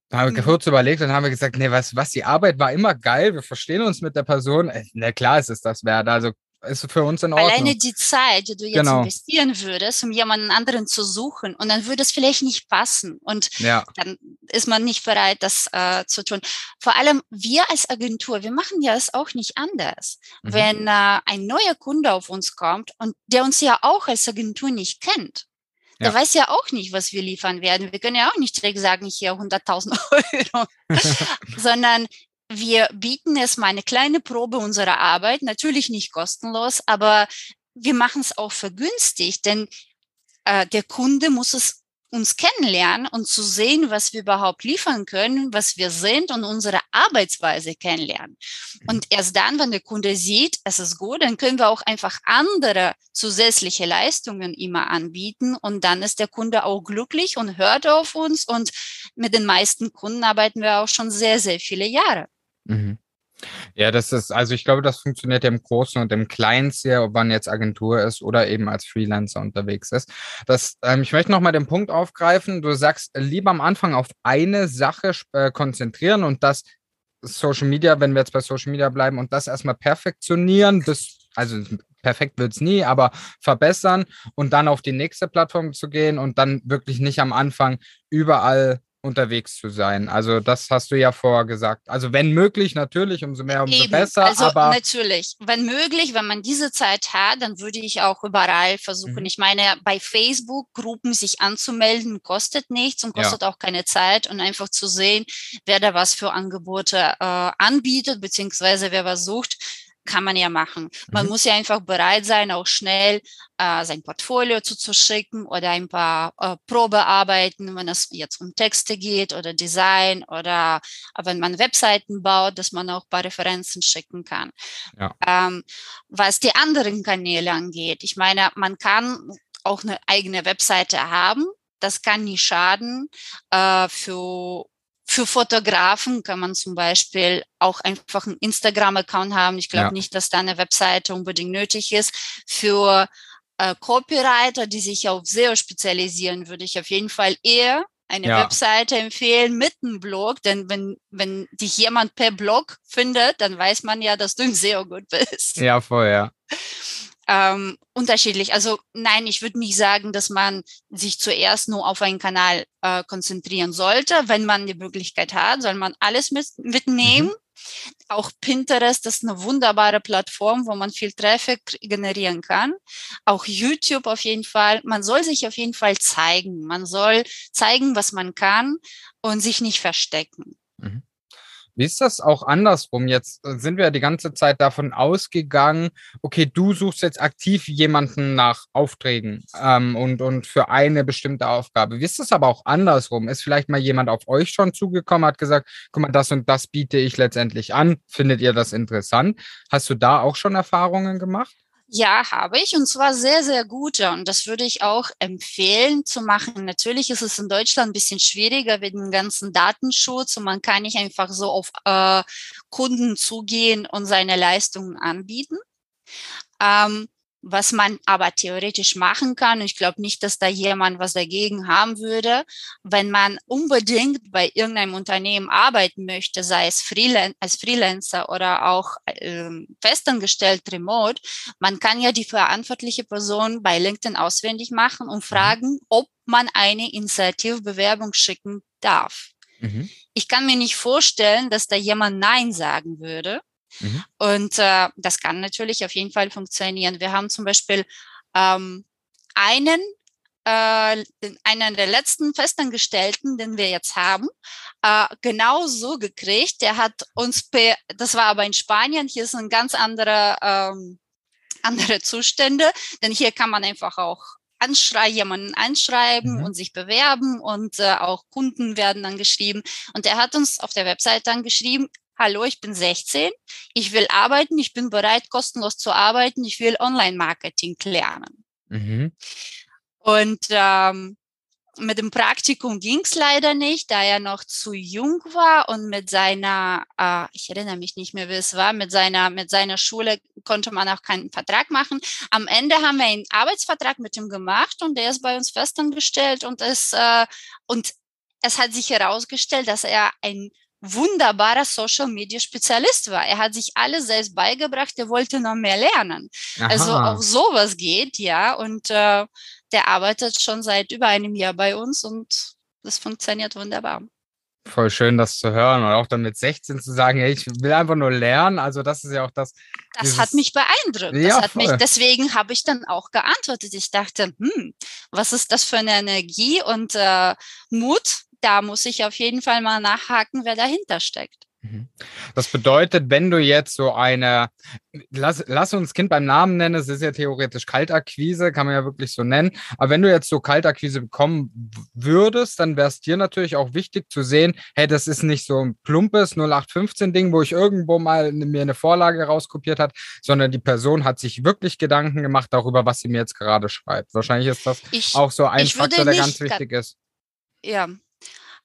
Dann haben wir mhm. kurz überlegt und haben wir gesagt, nee, was, was, die Arbeit war immer geil, wir verstehen uns mit der Person. Äh, na klar ist es das wert. Also ist für uns in Ordnung. Alleine die Zeit, die du jetzt genau. investieren würdest, um jemanden anderen zu suchen und dann würde es vielleicht nicht passen und ja. dann ist man nicht bereit, das äh, zu tun. Vor allem wir als Agentur, wir machen ja es auch nicht anders. Mhm. Wenn äh, ein neuer Kunde auf uns kommt und der uns ja auch als Agentur nicht kennt, der weiß ja auch nicht, was wir liefern werden. Wir können ja auch nicht direkt sagen, hier 100.000 Euro, sondern wir bieten erstmal eine kleine Probe unserer Arbeit, natürlich nicht kostenlos, aber wir machen es auch vergünstigt, denn äh, der Kunde muss es uns kennenlernen und zu sehen, was wir überhaupt liefern können, was wir sind und unsere Arbeitsweise kennenlernen. Mhm. Und erst dann, wenn der Kunde sieht, es ist gut, dann können wir auch einfach andere zusätzliche Leistungen immer anbieten und dann ist der Kunde auch glücklich und hört auf uns und mit den meisten Kunden arbeiten wir auch schon sehr, sehr viele Jahre. Mhm. Ja, das ist, also ich glaube, das funktioniert ja im Großen und im Kleinen sehr, ob man jetzt Agentur ist oder eben als Freelancer unterwegs ist. Das, ähm, ich möchte nochmal den Punkt aufgreifen. Du sagst, lieber am Anfang auf eine Sache äh, konzentrieren und das Social Media, wenn wir jetzt bei Social Media bleiben und das erstmal perfektionieren, bis, also perfekt wird es nie, aber verbessern und dann auf die nächste Plattform zu gehen und dann wirklich nicht am Anfang überall unterwegs zu sein. Also das hast du ja vorher gesagt. Also wenn möglich, natürlich, umso mehr, umso Eben. besser. Also aber natürlich, wenn möglich, wenn man diese Zeit hat, dann würde ich auch überall versuchen. Mhm. Ich meine, bei Facebook-Gruppen sich anzumelden, kostet nichts und kostet ja. auch keine Zeit und einfach zu sehen, wer da was für Angebote äh, anbietet, beziehungsweise wer was sucht kann man ja machen. Man mhm. muss ja einfach bereit sein, auch schnell äh, sein Portfolio zuzuschicken oder ein paar äh, Probearbeiten, wenn es jetzt um Texte geht oder Design oder wenn man Webseiten baut, dass man auch ein paar Referenzen schicken kann. Ja. Ähm, was die anderen Kanäle angeht, ich meine, man kann auch eine eigene Webseite haben. Das kann nie schaden. Äh, für für Fotografen kann man zum Beispiel auch einfach einen Instagram-Account haben. Ich glaube ja. nicht, dass da eine Webseite unbedingt nötig ist. Für äh, Copywriter, die sich auf SEO spezialisieren, würde ich auf jeden Fall eher eine ja. Webseite empfehlen mit einem Blog, denn wenn, wenn dich jemand per Blog findet, dann weiß man ja, dass du im SEO gut bist. Ja, voll, ja ähm, unterschiedlich. Also nein, ich würde nicht sagen, dass man sich zuerst nur auf einen Kanal äh, konzentrieren sollte. Wenn man die Möglichkeit hat, soll man alles mit, mitnehmen. Mhm. Auch Pinterest ist eine wunderbare Plattform, wo man viel Traffic generieren kann. Auch YouTube auf jeden Fall. Man soll sich auf jeden Fall zeigen. Man soll zeigen, was man kann und sich nicht verstecken. Mhm. Wie ist das auch andersrum? Jetzt äh, sind wir ja die ganze Zeit davon ausgegangen, okay, du suchst jetzt aktiv jemanden nach Aufträgen ähm, und, und für eine bestimmte Aufgabe. Wie ist das aber auch andersrum? Ist vielleicht mal jemand auf euch schon zugekommen, hat gesagt, guck mal, das und das biete ich letztendlich an. Findet ihr das interessant? Hast du da auch schon Erfahrungen gemacht? Ja, habe ich und zwar sehr, sehr gute und das würde ich auch empfehlen zu machen. Natürlich ist es in Deutschland ein bisschen schwieriger wegen dem ganzen Datenschutz und man kann nicht einfach so auf äh, Kunden zugehen und seine Leistungen anbieten. Ähm, was man aber theoretisch machen kann. Ich glaube nicht, dass da jemand was dagegen haben würde, wenn man unbedingt bei irgendeinem Unternehmen arbeiten möchte, sei es Freelan als Freelancer oder auch ähm, festangestellt remote. Man kann ja die verantwortliche Person bei LinkedIn auswendig machen und mhm. fragen, ob man eine Initiativbewerbung schicken darf. Mhm. Ich kann mir nicht vorstellen, dass da jemand Nein sagen würde. Mhm. Und äh, das kann natürlich auf jeden Fall funktionieren. Wir haben zum Beispiel ähm, einen, äh, einen der letzten Festangestellten, den wir jetzt haben, äh, genau so gekriegt. Der hat uns, das war aber in Spanien, hier ist ein ganz anderer, ähm, andere Zustände, denn hier kann man einfach auch anschrei jemanden anschreiben mhm. und sich bewerben und äh, auch Kunden werden dann geschrieben. Und er hat uns auf der Website dann geschrieben, hallo, ich bin 16, ich will arbeiten, ich bin bereit, kostenlos zu arbeiten, ich will Online-Marketing lernen. Mhm. Und ähm, mit dem Praktikum ging es leider nicht, da er noch zu jung war und mit seiner, äh, ich erinnere mich nicht mehr, wie es war, mit seiner, mit seiner Schule konnte man auch keinen Vertrag machen. Am Ende haben wir einen Arbeitsvertrag mit ihm gemacht und der ist bei uns festangestellt und es, äh, und es hat sich herausgestellt, dass er ein wunderbarer Social Media Spezialist war. Er hat sich alles selbst beigebracht, er wollte noch mehr lernen. Also Aha. Also auch sowas geht, ja. Und äh, der arbeitet schon seit über einem Jahr bei uns und das funktioniert wunderbar. Voll schön, das zu hören und auch dann mit 16 zu sagen, hey, ich will einfach nur lernen. Also das ist ja auch das. Das hat mich beeindruckt. Ja, hat mich, deswegen habe ich dann auch geantwortet. Ich dachte, hm, was ist das für eine Energie und äh, Mut? Da muss ich auf jeden Fall mal nachhaken, wer dahinter steckt. Mhm. Das bedeutet, wenn du jetzt so eine, lass, lass uns Kind beim Namen nennen, es ist ja theoretisch Kaltakquise, kann man ja wirklich so nennen, aber wenn du jetzt so Kaltakquise bekommen würdest, dann wäre es dir natürlich auch wichtig zu sehen, hey, das ist nicht so ein plumpes 0815-Ding, wo ich irgendwo mal mir eine Vorlage rauskopiert hat, sondern die Person hat sich wirklich Gedanken gemacht darüber, was sie mir jetzt gerade schreibt. Wahrscheinlich ist das Ich, auch so ein Faktor, der ganz ga- wichtig ist. ja.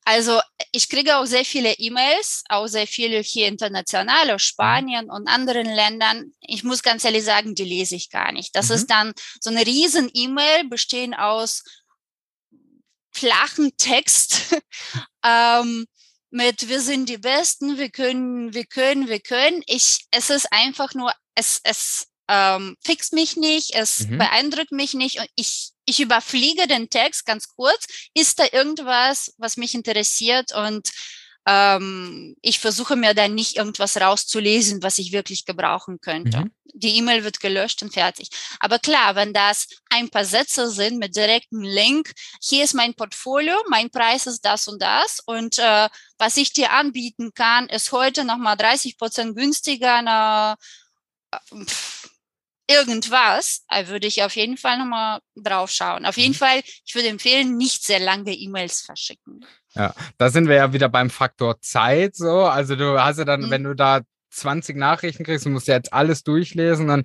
Also ich kriege auch sehr viele E-Mails, auch sehr viele hier international aus Spanien und anderen Ländern. Ich muss ganz ehrlich sagen, die lese ich gar nicht. Das Mhm. ist dann so eine riesen E-Mail, bestehen aus flachen Text ähm, mit wir sind die Besten, wir können, wir können, wir können. Ich, es ist einfach nur, es, es ähm, fixt mich nicht, es Mhm. beeindruckt mich nicht und ich, ich überfliege den Text ganz kurz. Ist da irgendwas, was mich interessiert und ähm, ich versuche mir dann nicht irgendwas rauszulesen, was ich wirklich gebrauchen könnte. Mhm. Die E-Mail wird gelöscht und fertig. Aber klar, wenn das ein paar Sätze sind mit direktem Link, hier ist mein Portfolio, mein Preis ist das und das und äh, was ich dir anbieten kann, ist heute nochmal 30 Prozent günstiger, na, äh, pff, irgendwas, äh, würde ich auf jeden Fall nochmal drauf schauen. Auf jeden Mhm. Fall, ich würde empfehlen, nicht sehr lange E-Mails verschicken. Da sind wir ja wieder beim Faktor Zeit so. Also du hast ja dann, Mhm. wenn du da 20 Nachrichten kriegst, du musst ja jetzt alles durchlesen, dann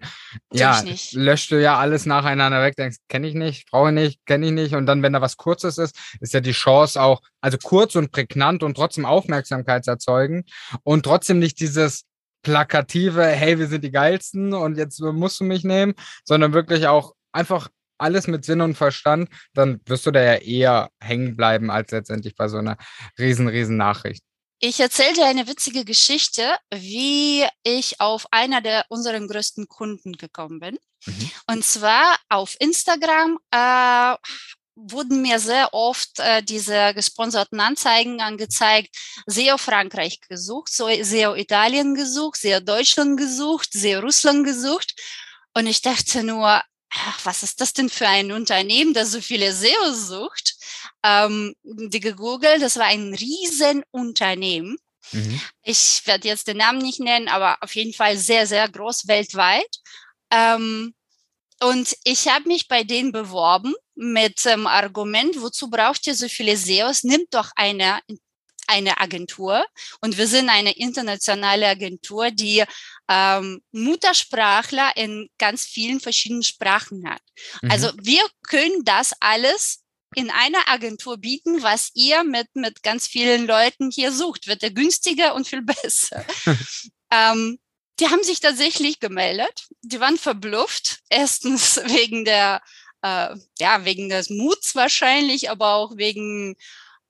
ja, löscht du ja alles nacheinander weg, denkst, kenne ich nicht, brauche ich nicht, kenne ich nicht. Und dann, wenn da was Kurzes ist, ist ja die Chance auch, also kurz und prägnant und trotzdem Aufmerksamkeit erzeugen und trotzdem nicht dieses plakative, hey, wir sind die geilsten und jetzt musst du mich nehmen, sondern wirklich auch einfach alles mit Sinn und Verstand, dann wirst du da ja eher hängen bleiben als letztendlich bei so einer riesen, riesen Nachricht. Ich erzähle dir eine witzige Geschichte, wie ich auf einer der unseren größten Kunden gekommen bin. Mhm. Und zwar auf Instagram äh, wurden mir sehr oft äh, diese gesponserten Anzeigen angezeigt. SEO Frankreich gesucht, SEO Italien gesucht, SEO Deutschland gesucht, SEO Russland gesucht. Und ich dachte nur, ach, was ist das denn für ein Unternehmen, das so viele SEO sucht? Ähm, die gegoogelt, das war ein Riesenunternehmen. Mhm. Ich werde jetzt den Namen nicht nennen, aber auf jeden Fall sehr, sehr groß weltweit. Ähm, und ich habe mich bei denen beworben mit dem Argument, wozu braucht ihr so viele SEOs? Nimmt doch eine, eine Agentur. Und wir sind eine internationale Agentur, die ähm, Muttersprachler in ganz vielen verschiedenen Sprachen hat. Mhm. Also wir können das alles in einer Agentur bieten, was ihr mit, mit ganz vielen Leuten hier sucht. Wird er günstiger und viel besser. ähm, die haben sich tatsächlich gemeldet. Die waren verblüfft. Erstens wegen der, äh, ja, wegen des Muts wahrscheinlich, aber auch wegen,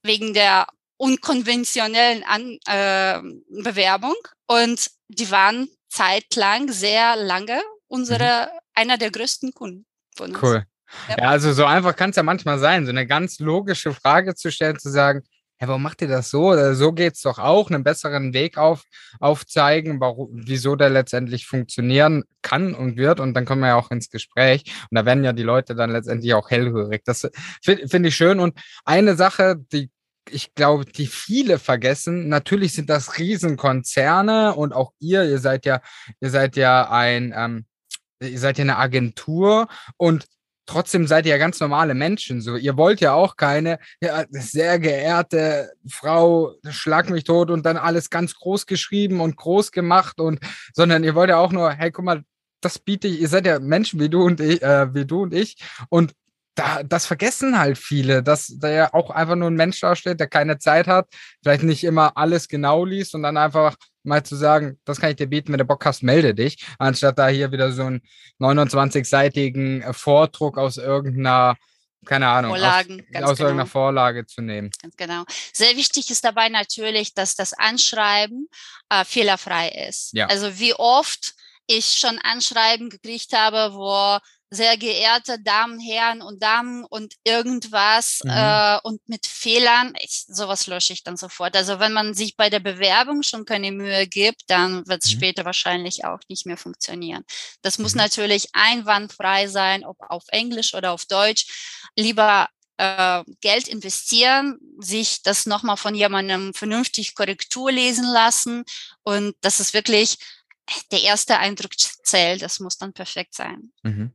wegen der unkonventionellen An äh, Bewerbung. Und die waren zeitlang sehr lange unsere, einer der größten Kunden von uns. Cool. Ja, also so einfach kann es ja manchmal sein, so eine ganz logische Frage zu stellen, zu sagen, hey, warum macht ihr das so? Oder so geht's doch auch, einen besseren Weg auf, aufzeigen, warum, wieso der letztendlich funktionieren kann und wird. Und dann kommen wir ja auch ins Gespräch. Und da werden ja die Leute dann letztendlich auch hellhörig. Das finde find ich schön. Und eine Sache, die ich glaube, die viele vergessen, natürlich sind das Riesenkonzerne und auch ihr, ihr seid ja, ihr seid ja ein, ähm, ihr seid ja eine Agentur und trotzdem seid ihr ja ganz normale Menschen. So, ihr wollt ja auch keine ja, sehr geehrte Frau, schlag mich tot und dann alles ganz groß geschrieben und groß gemacht und, sondern ihr wollt ja auch nur, hey, guck mal, das biete ich, ihr seid ja Menschen wie du und ich, äh, wie du und ich und da, das vergessen halt viele, dass da ja auch einfach nur ein Mensch dasteht, der keine Zeit hat, vielleicht nicht immer alles genau liest und dann einfach mal zu sagen, das kann ich dir bieten, wenn du Bock hast, melde dich, anstatt da hier wieder so einen 29-seitigen Vordruck aus irgendeiner keine Ahnung, Vorlagen, aus, aus genau. irgendeiner Vorlage zu nehmen. Ganz genau. Sehr wichtig ist dabei natürlich, dass das Anschreiben äh, fehlerfrei ist. Ja. Also wie oft ich schon Anschreiben gekriegt habe, wo sehr geehrte Damen, Herren und Damen und irgendwas Mhm. äh, und mit Fehlern, ich, sowas lösche ich dann sofort. Also wenn man sich bei der Bewerbung schon keine Mühe gibt, dann wird es Mhm. später wahrscheinlich auch nicht mehr funktionieren. Das muss Mhm. natürlich einwandfrei sein, ob auf Englisch oder auf Deutsch. Lieber äh, Geld investieren, sich das nochmal von jemandem vernünftig Korrektur lesen lassen und das ist wirklich der erste Eindruck zählt. Das muss dann perfekt sein. Mhm.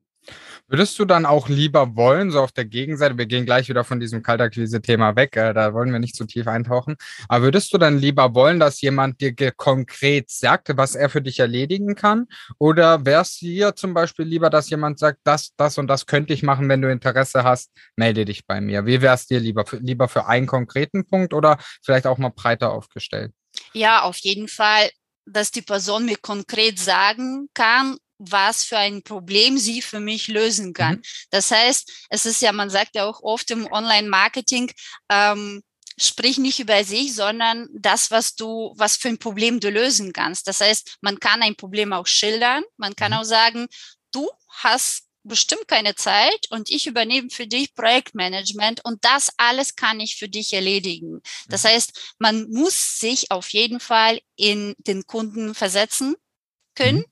Würdest du dann auch lieber wollen, so auf der Gegenseite, wir gehen gleich wieder von diesem Kaltakquise-Thema weg, äh, da wollen wir nicht zu tief eintauchen, aber würdest du dann lieber wollen, dass jemand dir konkret sagt, was er für dich erledigen kann? Oder wär's dir zum Beispiel lieber, dass jemand sagt, das, das und das könnte ich machen, wenn du Interesse hast, melde dich bei mir? Wie wär's dir lieber? Für, lieber für einen konkreten Punkt oder vielleicht auch mal breiter aufgestellt? Ja, auf jeden Fall, dass die Person mir konkret sagen kann, was für ein Problem sie für mich lösen kann. Mhm. Das heißt, es ist ja, man sagt ja auch oft im Online-Marketing, ähm, sprich nicht über sich, sondern das, was du, was für ein Problem du lösen kannst. Das heißt, man kann ein Problem auch schildern. Man kann Mhm. auch sagen, du hast bestimmt keine Zeit und ich übernehme für dich Projektmanagement und das alles kann ich für dich erledigen. Das Mhm. heißt, man muss sich auf jeden Fall in den Kunden versetzen können Mhm.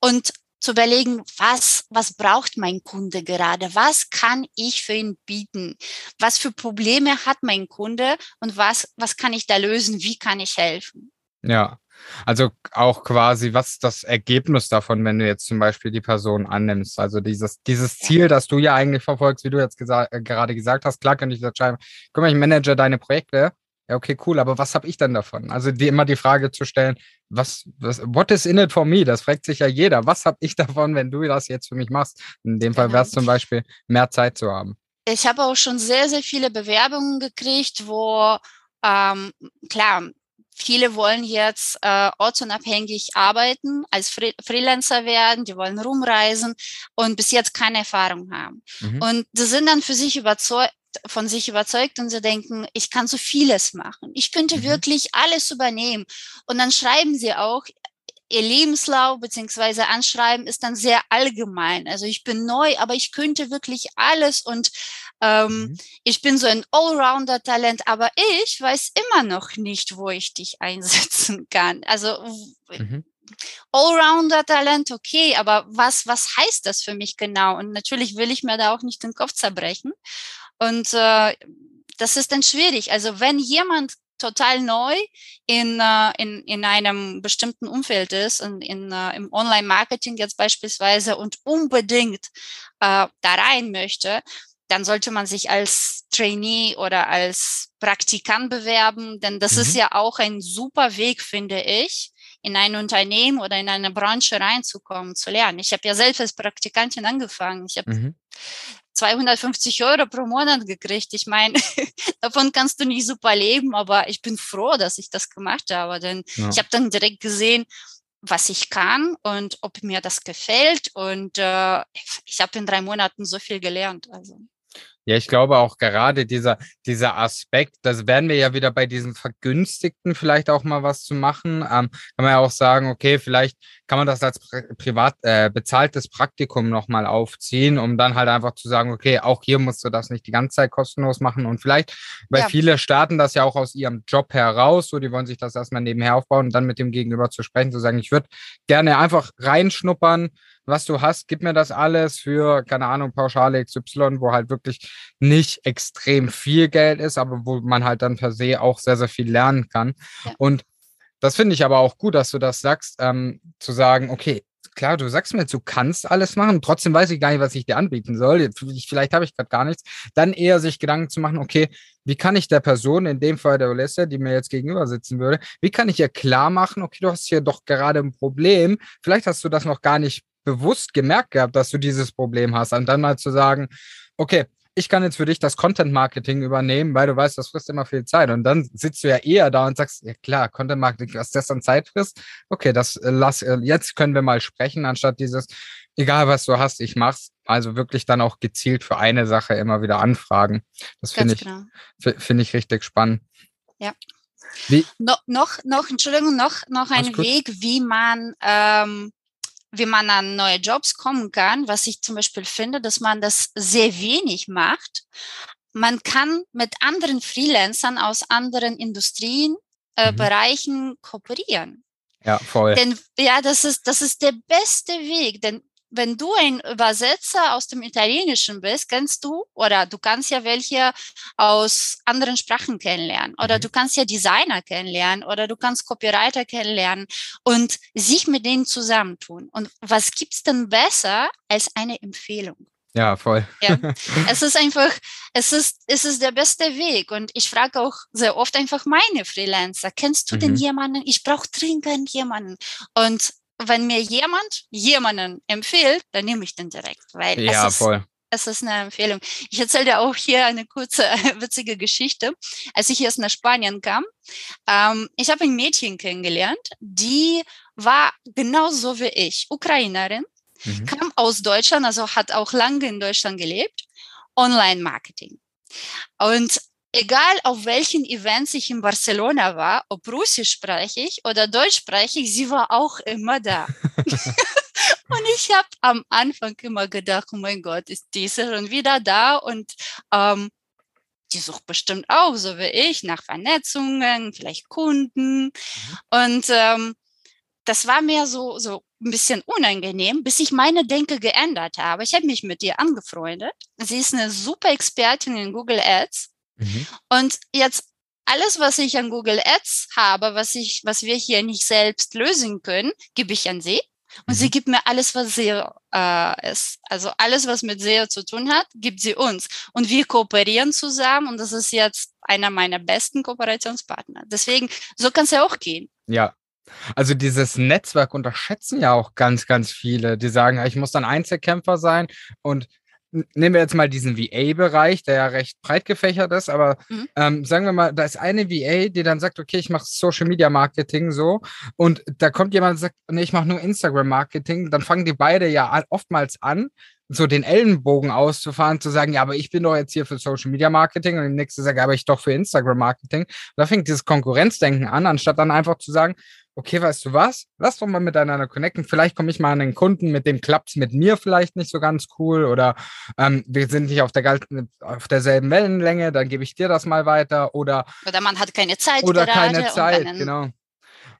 und zu überlegen, was, was braucht mein Kunde gerade? Was kann ich für ihn bieten? Was für Probleme hat mein Kunde und was, was kann ich da lösen? Wie kann ich helfen? Ja, also auch quasi, was ist das Ergebnis davon, wenn du jetzt zum Beispiel die Person annimmst? Also dieses, dieses. Ziel, das du ja eigentlich verfolgst, wie du jetzt gesa äh, gerade gesagt hast, klar könnte ich das schreiben, guck mal, ich manage deine Projekte. Ja, okay, cool, aber was habe ich denn davon? Also die, immer die Frage zu stellen, was, was, what is in it for me? Das fragt sich ja jeder. Was habe ich davon, wenn du das jetzt für mich machst? In dem Fall Genau. wäre es zum Beispiel, mehr Zeit zu haben. Ich habe auch schon sehr, sehr viele Bewerbungen gekriegt, wo, ähm, klar, viele wollen jetzt äh, ortsunabhängig arbeiten, als Fre Freelancer werden, die wollen rumreisen und bis jetzt keine Erfahrung haben. Mhm. Und die sind dann für sich überzeugt, von sich überzeugt und sie denken, ich kann so vieles machen. Ich könnte Mhm. wirklich alles übernehmen. Und dann schreiben sie auch, ihr Lebenslauf beziehungsweise Anschreiben ist dann sehr allgemein. Also ich bin neu, aber ich könnte wirklich alles und ähm, Mhm. ich bin so ein Allrounder-Talent, aber ich weiß immer noch nicht, wo ich dich einsetzen kann. Also Mhm. Allrounder-Talent, okay, aber was, was heißt das für mich genau? Und natürlich will ich mir da auch nicht den Kopf zerbrechen. Und äh, das ist dann schwierig. Also wenn jemand total neu in, äh, in, in einem bestimmten Umfeld ist, in, in, äh, im Online-Marketing jetzt beispielsweise und unbedingt äh, da rein möchte, dann sollte man sich als Trainee oder als Praktikant bewerben, denn das Mhm. ist ja auch ein super Weg, finde ich, in ein Unternehmen oder in eine Branche reinzukommen, zu lernen. Ich habe ja selbst als Praktikantin angefangen. Ich habe Mhm. 250 Euro pro Monat gekriegt. Ich meine, davon kannst du nicht super leben, aber ich bin froh, dass ich das gemacht habe, denn Ja. ich habe dann direkt gesehen, was ich kann und ob mir das gefällt. Und äh, ich habe in drei Monaten so viel gelernt. Also. Ja, ich glaube auch gerade dieser, dieser Aspekt, das werden wir ja wieder bei diesen Vergünstigten vielleicht auch mal was zu machen. Ähm, kann man ja auch sagen, okay, vielleicht kann man das als pri privat äh, bezahltes Praktikum nochmal aufziehen, um dann halt einfach zu sagen, okay, auch hier musst du das nicht die ganze Zeit kostenlos machen. Und vielleicht, weil Ja. viele starten das ja auch aus ihrem Job heraus, so die wollen sich das erstmal nebenher aufbauen und dann mit dem Gegenüber zu sprechen, zu sagen, ich würde gerne einfach reinschnuppern, was du hast, gib mir das alles für, keine Ahnung, Pauschale XY, wo halt wirklich nicht extrem viel Geld ist, aber wo man halt dann per se auch sehr, sehr viel lernen kann. Ja. Und das finde ich aber auch gut, dass du das sagst, ähm, zu sagen, okay, klar, du sagst mir jetzt, du kannst alles machen, trotzdem weiß ich gar nicht, was ich dir anbieten soll. Jetzt- Vielleicht habe ich gerade gar nichts. Dann eher sich Gedanken zu machen, okay, wie kann ich der Person, in dem Fall der Olesja, die mir jetzt gegenüber sitzen würde, wie kann ich ihr klar machen, okay, du hast hier doch gerade ein Problem. Vielleicht hast du das noch gar nicht bewusst gemerkt gehabt, dass du dieses Problem hast. Und dann mal zu sagen, okay, ich kann jetzt für dich das Content Marketing übernehmen, weil du weißt, das frisst immer viel Zeit. Und dann sitzt du ja eher da und sagst, ja klar, Content Marketing, was das dann Zeit frisst. Okay, das äh, lass, äh, jetzt können wir mal sprechen, anstatt dieses, egal was du hast, ich mach's. Also wirklich dann auch gezielt für eine Sache immer wieder anfragen. Das finde ich, genau. finde ich richtig spannend. Ja. Wie? No, noch, noch, Entschuldigung, noch, noch ein Weg, wie man, ähm, wie man an neue Jobs kommen kann, was ich zum Beispiel finde, dass man das sehr wenig macht. Man kann mit anderen Freelancern aus anderen Industrien, äh, mhm. Bereichen kooperieren. Ja, voll. Denn ja, das ist, das ist der beste Weg, denn wenn du ein Übersetzer aus dem Italienischen bist, kannst du oder du kannst ja welche aus anderen Sprachen kennenlernen oder mhm. du kannst ja Designer kennenlernen oder du kannst Copywriter kennenlernen und sich mit denen zusammentun. Und was gibt's denn besser als eine Empfehlung? Ja, voll. Ja, es ist einfach, es ist, es ist der beste Weg. Und ich frage auch sehr oft einfach meine Freelancer, kennst du mhm. denn jemanden? Ich brauche dringend jemanden. Und wenn mir jemand jemanden empfiehlt, dann nehme ich den direkt, weil ja, es ist, voll. es ist eine Empfehlung. Ich erzähle dir auch hier eine kurze witzige Geschichte. Als ich erst nach Spanien kam, ähm, ich habe ein Mädchen kennengelernt, die war genauso wie ich, Ukrainerin, mhm. kam aus Deutschland, also hat auch lange in Deutschland gelebt, Online-Marketing. Und egal auf welchen Events ich in Barcelona war, ob Russisch spreche ich oder Deutsch spreche ich, sie war auch immer da. und ich habe am Anfang immer gedacht, oh mein Gott, ist diese schon wieder da und ähm, die sucht bestimmt auch, so wie ich, nach Vernetzungen, vielleicht Kunden. Mhm. Und ähm, das war mir so, so ein bisschen unangenehm, bis ich meine Denke geändert habe. Ich habe mich mit ihr angefreundet. Sie ist eine super Expertin in Google Ads Mhm. Und jetzt alles, was ich an Google Ads habe, was ich, was wir hier nicht selbst lösen können, gebe ich an sie. Und mhm. sie gibt mir alles, was SEO äh, ist. Also alles, was mit SEO zu tun hat, gibt sie uns. Und wir kooperieren zusammen und das ist jetzt einer meiner besten Kooperationspartner. Deswegen, so kann es ja auch gehen. Ja. Also dieses Netzwerk unterschätzen ja auch ganz, ganz viele. Die sagen, ich muss dann Einzelkämpfer sein und nehmen wir jetzt mal diesen VA-Bereich, der ja recht breit gefächert ist, aber mhm. ähm, sagen wir mal, da ist eine VA, die dann sagt, okay, ich mache Social Media Marketing so und da kommt jemand und sagt, nee, ich mache nur Instagram Marketing, dann fangen die beide ja oftmals an, so den Ellenbogen auszufahren, zu sagen, ja, aber ich bin doch jetzt hier für Social Media Marketing und die nächste sagt, aber ich doch für Instagram Marketing. Und da fängt dieses Konkurrenzdenken an, anstatt dann einfach zu sagen, okay, weißt du was? Lass doch mal miteinander connecten. Vielleicht komme ich mal an den Kunden, mit dem klappt es mit mir vielleicht nicht so ganz cool oder ähm, wir sind nicht auf, der, auf derselben Wellenlänge, dann gebe ich dir das mal weiter oder oder man hat keine Zeit oder keine Zeit, genau.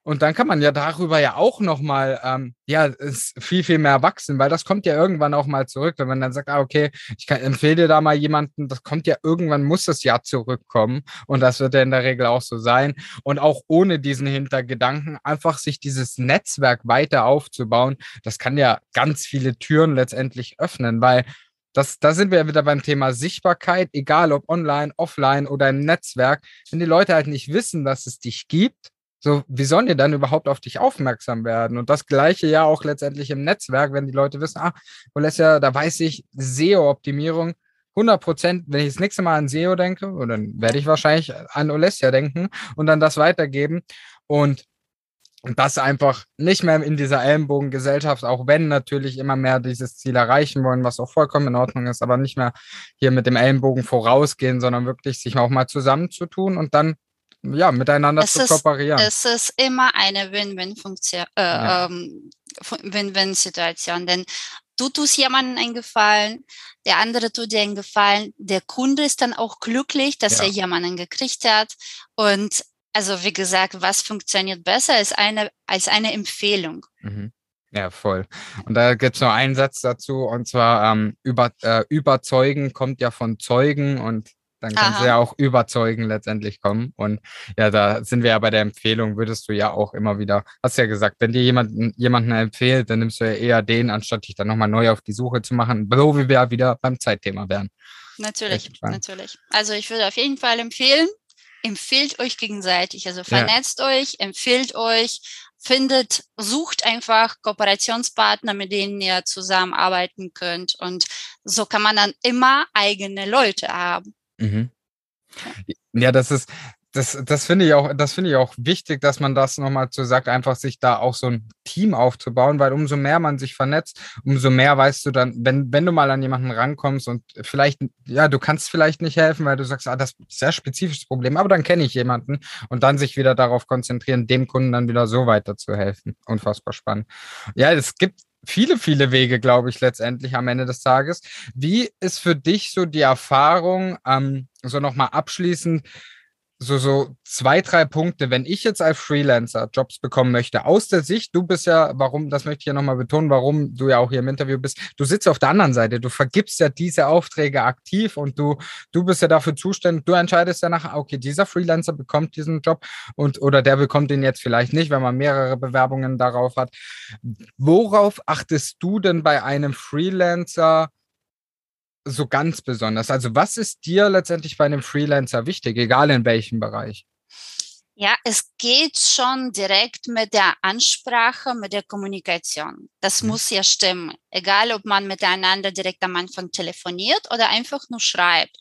Und dann kann man ja darüber ja auch nochmal, ähm, ja, viel, viel mehr wachsen, weil das kommt ja irgendwann auch mal zurück. Wenn man dann sagt, ah, okay, ich kann, empfehle da mal jemanden, das kommt ja irgendwann, muss das ja zurückkommen. Und das wird ja in der Regel auch so sein. Und auch ohne diesen Hintergedanken, einfach sich dieses Netzwerk weiter aufzubauen, das kann ja ganz viele Türen letztendlich öffnen, weil das, da sind wir ja wieder beim Thema Sichtbarkeit, egal ob online, offline oder im Netzwerk. Wenn die Leute halt nicht wissen, dass es dich gibt, so, wie sollen die dann überhaupt auf dich aufmerksam werden? Und das gleiche ja auch letztendlich im Netzwerk, wenn die Leute wissen, ah, Olesja, da weiß ich SEO-Optimierung 100 Prozent, wenn ich das nächste Mal an SEO denke, und dann werde ich wahrscheinlich an Olesja denken und dann das weitergeben. Und das einfach nicht mehr in dieser Ellenbogengesellschaft, auch wenn natürlich immer mehr dieses Ziel erreichen wollen, was auch vollkommen in Ordnung ist, aber nicht mehr hier mit dem Ellenbogen vorausgehen, sondern wirklich sich auch mal zusammenzutun und dann ja, miteinander es zu ist, kooperieren. Es ist immer eine Win-Win-Funktion, äh, ja. ähm, Win-Win-Situation, denn du tust jemandem einen Gefallen, der andere tut dir einen Gefallen, der Kunde ist dann auch glücklich, dass ja. er jemanden gekriegt hat und also wie gesagt, was funktioniert besser als eine, als eine Empfehlung. Mhm. Ja, voll. Und da gibt es noch einen Satz dazu, und zwar ähm, über, äh, überzeugen kommt ja von Zeugen und dann kannst Aha. du ja auch überzeugen letztendlich kommen. Und ja, da sind wir ja bei der Empfehlung, würdest du ja auch immer wieder, hast ja gesagt, wenn dir jemand, jemanden empfiehlt, dann nimmst du ja eher den, anstatt dich dann nochmal neu auf die Suche zu machen, so wie wir wieder beim Zeitthema wären. Natürlich, natürlich. Also ich würde auf jeden Fall empfehlen, empfehlt euch gegenseitig, also vernetzt ja. euch, empfiehlt euch, findet, sucht einfach Kooperationspartner, mit denen ihr zusammenarbeiten könnt. Und so kann man dann immer eigene Leute haben. Mhm. Ja, das ist, das, das finde ich auch, das finde ich auch wichtig, dass man das nochmal so sagt, einfach sich da auch so ein Team aufzubauen, weil umso mehr man sich vernetzt, umso mehr weißt du dann, wenn, wenn du mal an jemanden rankommst und vielleicht, ja, du kannst vielleicht nicht helfen, weil du sagst, ah, das ist ein sehr spezifisches Problem, aber dann kenne ich jemanden und dann sich wieder darauf konzentrieren, dem Kunden dann wieder so weiter zu helfen. Unfassbar spannend. Ja, es gibt viele, viele Wege, glaube ich, letztendlich am Ende des Tages. Wie ist für dich so die Erfahrung, ähm, so nochmal abschließend, so, so zwei, drei Punkte, wenn ich jetzt als Freelancer Jobs bekommen möchte, aus der Sicht, du bist ja, warum, das möchte ich ja nochmal betonen, warum du ja auch hier im Interview bist, du sitzt auf der anderen Seite, du vergibst ja diese Aufträge aktiv und du, du bist ja dafür zuständig, du entscheidest ja nachher, okay, dieser Freelancer bekommt diesen Job und oder der bekommt ihn jetzt vielleicht nicht, wenn man mehrere Bewerbungen darauf hat. Worauf achtest du denn bei einem Freelancer so ganz besonders? Also was ist dir letztendlich bei einem Freelancer wichtig, egal in welchem Bereich? Ja, es geht schon direkt mit der Ansprache, mit der Kommunikation. Das mhm. muss ja stimmen, egal ob man miteinander direkt am Anfang telefoniert oder einfach nur schreibt.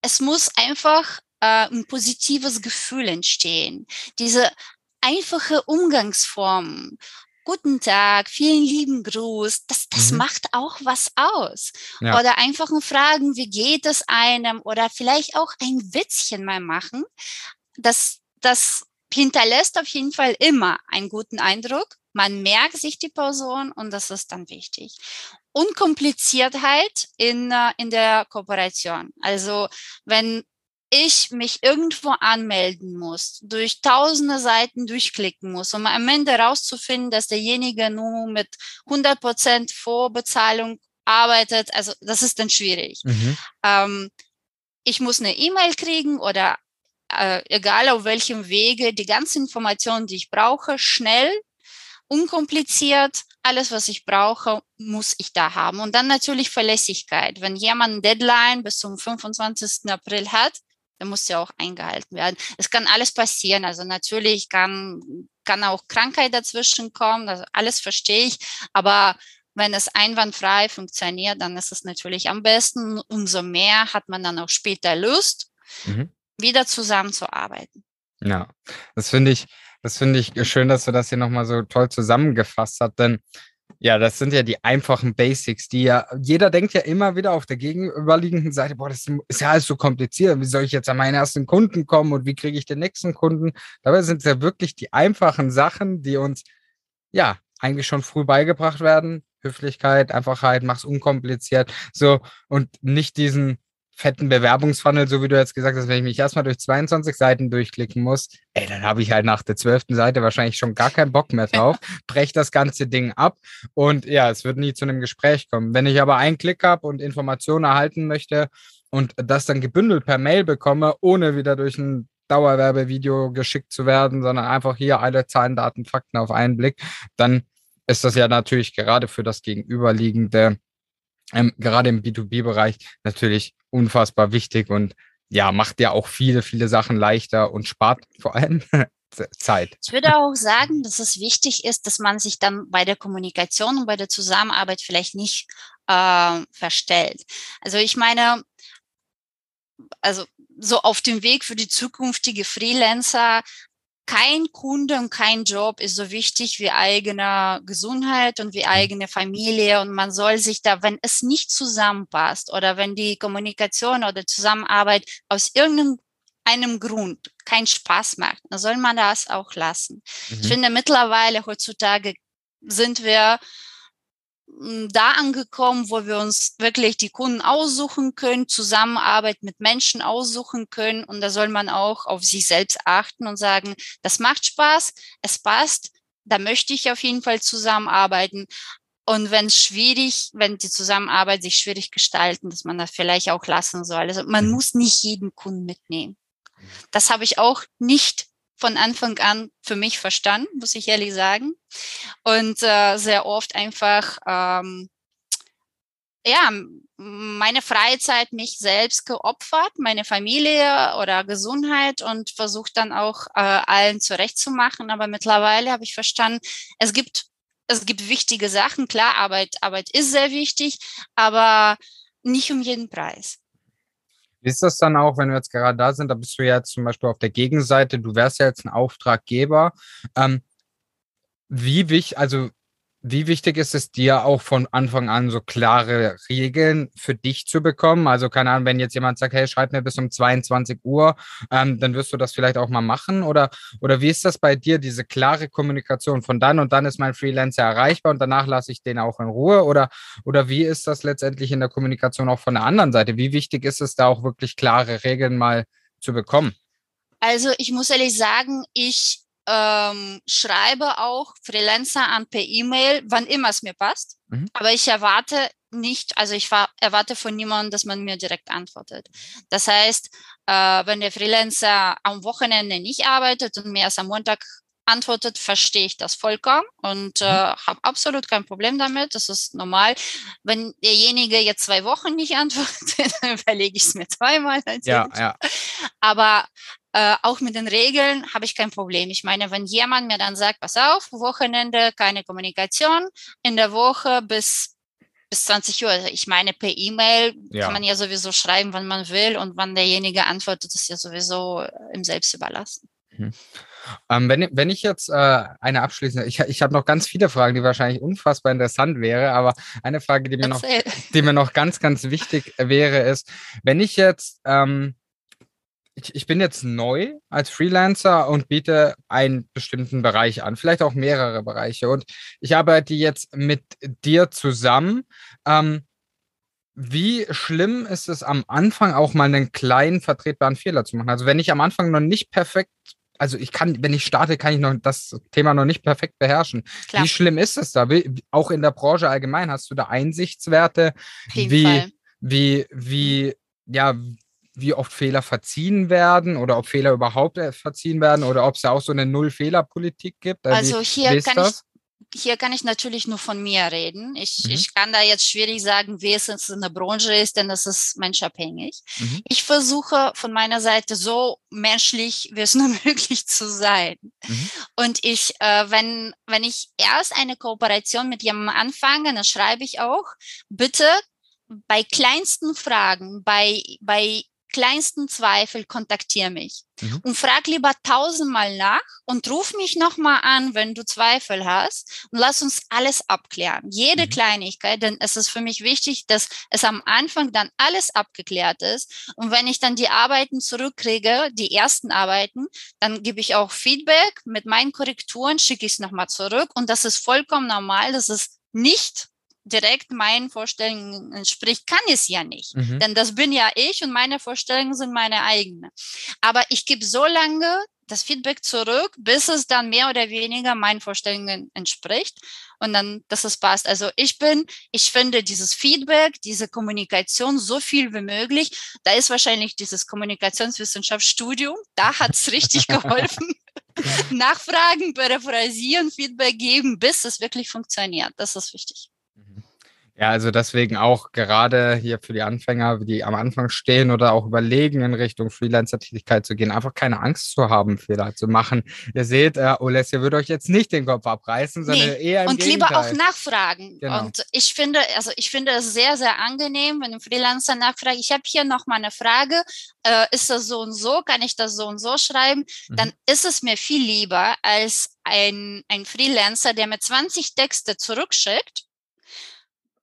Es muss einfach äh, ein positives Gefühl entstehen. Diese einfache Umgangsform, guten Tag, vielen lieben Gruß, das, das mhm. macht auch was aus. Ja. Oder einfach nur fragen, wie geht es einem? Oder vielleicht auch ein Witzchen mal machen. Das, das hinterlässt auf jeden Fall immer einen guten Eindruck. Man merkt sich die Person und das ist dann wichtig. Unkompliziertheit in, äh, in der Kooperation. Also wenn ich mich irgendwo anmelden muss, durch tausende Seiten durchklicken muss, um am Ende herauszufinden, dass derjenige nur mit 100 Prozent Vorbezahlung arbeitet, also das ist dann schwierig. Mhm. Ähm, ich muss eine E-Mail kriegen oder äh, egal auf welchem Wege, die ganzen Informationen, die ich brauche, schnell, unkompliziert, alles, was ich brauche, muss ich da haben. Und dann natürlich Verlässlichkeit. Wenn jemand Deadline bis zum 25. April hat, der muss ja auch eingehalten werden. Es kann alles passieren. Also natürlich kann, kann auch Krankheit dazwischen kommen. Also alles verstehe ich. Aber wenn es einwandfrei funktioniert, dann ist es natürlich am besten. Umso mehr hat man dann auch später Lust, mhm. wieder zusammenzuarbeiten. Ja, das finde ich, das finde ich schön, dass du das hier nochmal so toll zusammengefasst hast, denn ja, das sind ja die einfachen Basics, die ja, jeder denkt ja immer wieder auf der gegenüberliegenden Seite, boah, das ist ja alles so kompliziert. Wie soll ich jetzt an meinen ersten Kunden kommen und wie kriege ich den nächsten Kunden? Dabei sind es ja wirklich die einfachen Sachen, die uns, ja, eigentlich schon früh beigebracht werden. Höflichkeit, Einfachheit, mach's unkompliziert. So, und nicht diesen, fetten Bewerbungsfunnel, so wie du jetzt gesagt hast, wenn ich mich erstmal durch 22 Seiten durchklicken muss, ey, dann habe ich halt nach der zwölften Seite wahrscheinlich schon gar keinen Bock mehr drauf, brech das ganze Ding ab und ja, es wird nie zu einem Gespräch kommen. Wenn ich aber einen Klick habe und Informationen erhalten möchte und das dann gebündelt per Mail bekomme, ohne wieder durch ein Dauerwerbevideo geschickt zu werden, sondern einfach hier alle Zahlen, Daten, Fakten auf einen Blick, dann ist das ja natürlich gerade für das Gegenüberliegende ähm, gerade im B2B-Bereich natürlich unfassbar wichtig und ja, macht ja auch viele, viele Sachen leichter und spart vor allem Zeit. Ich würde auch sagen, dass es wichtig ist, dass man sich dann bei der Kommunikation und bei der Zusammenarbeit vielleicht nicht äh, verstellt. Also ich meine, also so auf dem Weg für die zukünftige Freelancer kein Kunde und kein Job ist so wichtig wie eigene Gesundheit und wie mhm. eigene Familie. Und man soll sich da, wenn es nicht zusammenpasst oder wenn die Kommunikation oder Zusammenarbeit aus irgendeinem Grund keinen Spaß macht, dann soll man das auch lassen. Mhm. Ich finde, mittlerweile heutzutage sind wir da angekommen, wo wir uns wirklich die Kunden aussuchen können, Zusammenarbeit mit Menschen aussuchen können. Und da soll man auch auf sich selbst achten und sagen, das macht Spaß, es passt, da möchte ich auf jeden Fall zusammenarbeiten. Und wenn es schwierig, wenn die Zusammenarbeit sich schwierig gestalten, dass man das vielleicht auch lassen soll. Also man mhm. muss nicht jeden Kunden mitnehmen. Das habe ich auch nicht von Anfang an für mich verstanden, muss ich ehrlich sagen. Und äh, sehr oft einfach, ähm, ja, meine Freizeit mich selbst geopfert, meine Familie oder Gesundheit und versucht dann auch äh, allen zurechtzumachen. Aber mittlerweile habe ich verstanden, es gibt, es gibt wichtige Sachen. Klar, Arbeit, Arbeit ist sehr wichtig, aber nicht um jeden Preis. Ist das dann auch, wenn wir jetzt gerade da sind? Da bist du ja jetzt zum Beispiel auf der Gegenseite, du wärst ja jetzt ein Auftraggeber. Ähm, wie wichtig, also wie wichtig ist es dir auch von Anfang an so klare Regeln für dich zu bekommen? Also keine Ahnung, wenn jetzt jemand sagt, hey, schreib mir bis um 22 Uhr, ähm, dann wirst du das vielleicht auch mal machen? Oder, oder wie ist das bei dir, diese klare Kommunikation von dann und dann ist mein Freelancer erreichbar und danach lasse ich den auch in Ruhe? Oder, oder wie ist das letztendlich in der Kommunikation auch von der anderen Seite? Wie wichtig ist es da auch wirklich klare Regeln mal zu bekommen? Also ich muss ehrlich sagen, ich ähm, schreibe auch Freelancer an per E-Mail, wann immer es mir passt. Mhm. Aber ich erwarte nicht, also ich erwarte von niemandem, dass man mir direkt antwortet. Das heißt, äh, wenn der Freelancer am Wochenende nicht arbeitet und mir erst am Montag antwortet, verstehe ich das vollkommen und äh, mhm. habe absolut kein Problem damit. Das ist normal. Wenn derjenige jetzt zwei Wochen nicht antwortet, dann überlege ich es mir zweimal. Ja, ja. Aber äh, auch mit den Regeln habe ich kein Problem. Ich meine, wenn jemand mir dann sagt, pass auf, Wochenende keine Kommunikation, in der Woche bis bis 20 Uhr. Also ich meine, per E-Mail ja. kann man ja sowieso schreiben, wann man will und wann derjenige antwortet, ist ja sowieso äh, ihm selbst überlassen. Mhm. Ähm, wenn, wenn ich jetzt äh, eine abschließende, ich, ich habe noch ganz viele Fragen, die wahrscheinlich unfassbar interessant wäre, aber eine Frage, die mir, noch, die mir noch ganz, ganz wichtig wäre, ist, wenn ich jetzt ähm, ich, ich bin jetzt neu als Freelancer und biete einen bestimmten Bereich an, vielleicht auch mehrere Bereiche. Und ich arbeite jetzt mit dir zusammen. Ähm, wie schlimm ist es am Anfang auch mal einen kleinen vertretbaren Fehler zu machen? Also wenn ich am Anfang noch nicht perfekt, also ich kann, wenn ich starte, kann ich noch das Thema noch nicht perfekt beherrschen. Klar. Wie schlimm ist es da? Wie, auch in der Branche allgemein hast du da Einsichtswerte? Wie, Fall. wie, wie, ja, wie oft Fehler verziehen werden oder ob Fehler überhaupt äh, verziehen werden oder ob es ja auch so eine Null-Fehler-Politik gibt. Also, also hier kann das? ich hier kann ich natürlich nur von mir reden. Ich, mhm. ich kann da jetzt schwierig sagen, wie es in der Branche ist, denn das ist menschabhängig. Mhm. Ich versuche von meiner Seite so menschlich wie es nur möglich zu sein. Mhm. Und ich, äh, wenn, wenn ich erst eine Kooperation mit jemandem anfange, dann schreibe ich auch, bitte bei kleinsten Fragen, bei, bei kleinsten Zweifel kontaktiere mich mhm. und frag lieber tausendmal nach und ruf mich nochmal an, wenn du Zweifel hast und lass uns alles abklären. Jede mhm. Kleinigkeit, denn es ist für mich wichtig, dass es am Anfang dann alles abgeklärt ist. Und wenn ich dann die Arbeiten zurückkriege, die ersten Arbeiten, dann gebe ich auch Feedback mit meinen Korrekturen, schicke ich es nochmal zurück und das ist vollkommen normal, das ist nicht direkt meinen Vorstellungen entspricht, kann es ja nicht. Mhm. Denn das bin ja ich und meine Vorstellungen sind meine eigenen. Aber ich gebe so lange das Feedback zurück, bis es dann mehr oder weniger meinen Vorstellungen entspricht und dann, dass es passt. Also ich bin, ich finde dieses Feedback, diese Kommunikation so viel wie möglich. Da ist wahrscheinlich dieses Kommunikationswissenschaftsstudium, da hat es richtig geholfen. Nachfragen, paraphrasieren, Feedback geben, bis es wirklich funktioniert. Das ist wichtig. Ja, also deswegen auch gerade hier für die Anfänger, die am Anfang stehen oder auch überlegen, in Richtung Freelancer-Tätigkeit zu gehen, einfach keine Angst zu haben, Fehler zu machen. Ihr seht, äh, Olesja würde euch jetzt nicht den Kopf abreißen, sondern nee. eher im Und Gegenteil. lieber auch nachfragen. Genau. Und ich finde, also ich finde es sehr, sehr angenehm, wenn ein Freelancer nachfragt, ich habe hier noch mal eine Frage, äh, ist das so und so, kann ich das so und so schreiben? Mhm. Dann ist es mir viel lieber als ein, ein Freelancer, der mir 20 Texte zurückschickt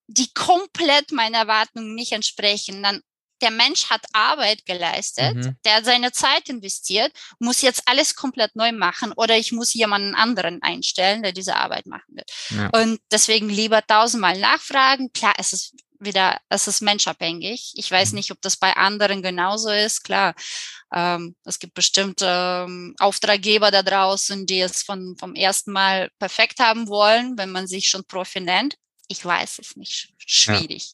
die komplett meinen Erwartungen nicht entsprechen, dann der Mensch hat Arbeit geleistet, mhm. der hat seine Zeit investiert, muss jetzt alles komplett neu machen oder ich muss jemanden anderen einstellen, der diese Arbeit machen wird. Ja. Und deswegen lieber tausendmal nachfragen. Klar, es ist wieder, es ist menschabhängig. Ich weiß mhm. nicht, ob das bei anderen genauso ist. Klar, ähm, es gibt bestimmt ähm, Auftraggeber da draußen, die es von, vom ersten Mal perfekt haben wollen, wenn man sich schon Profi nennt ich weiß es nicht. Schwierig.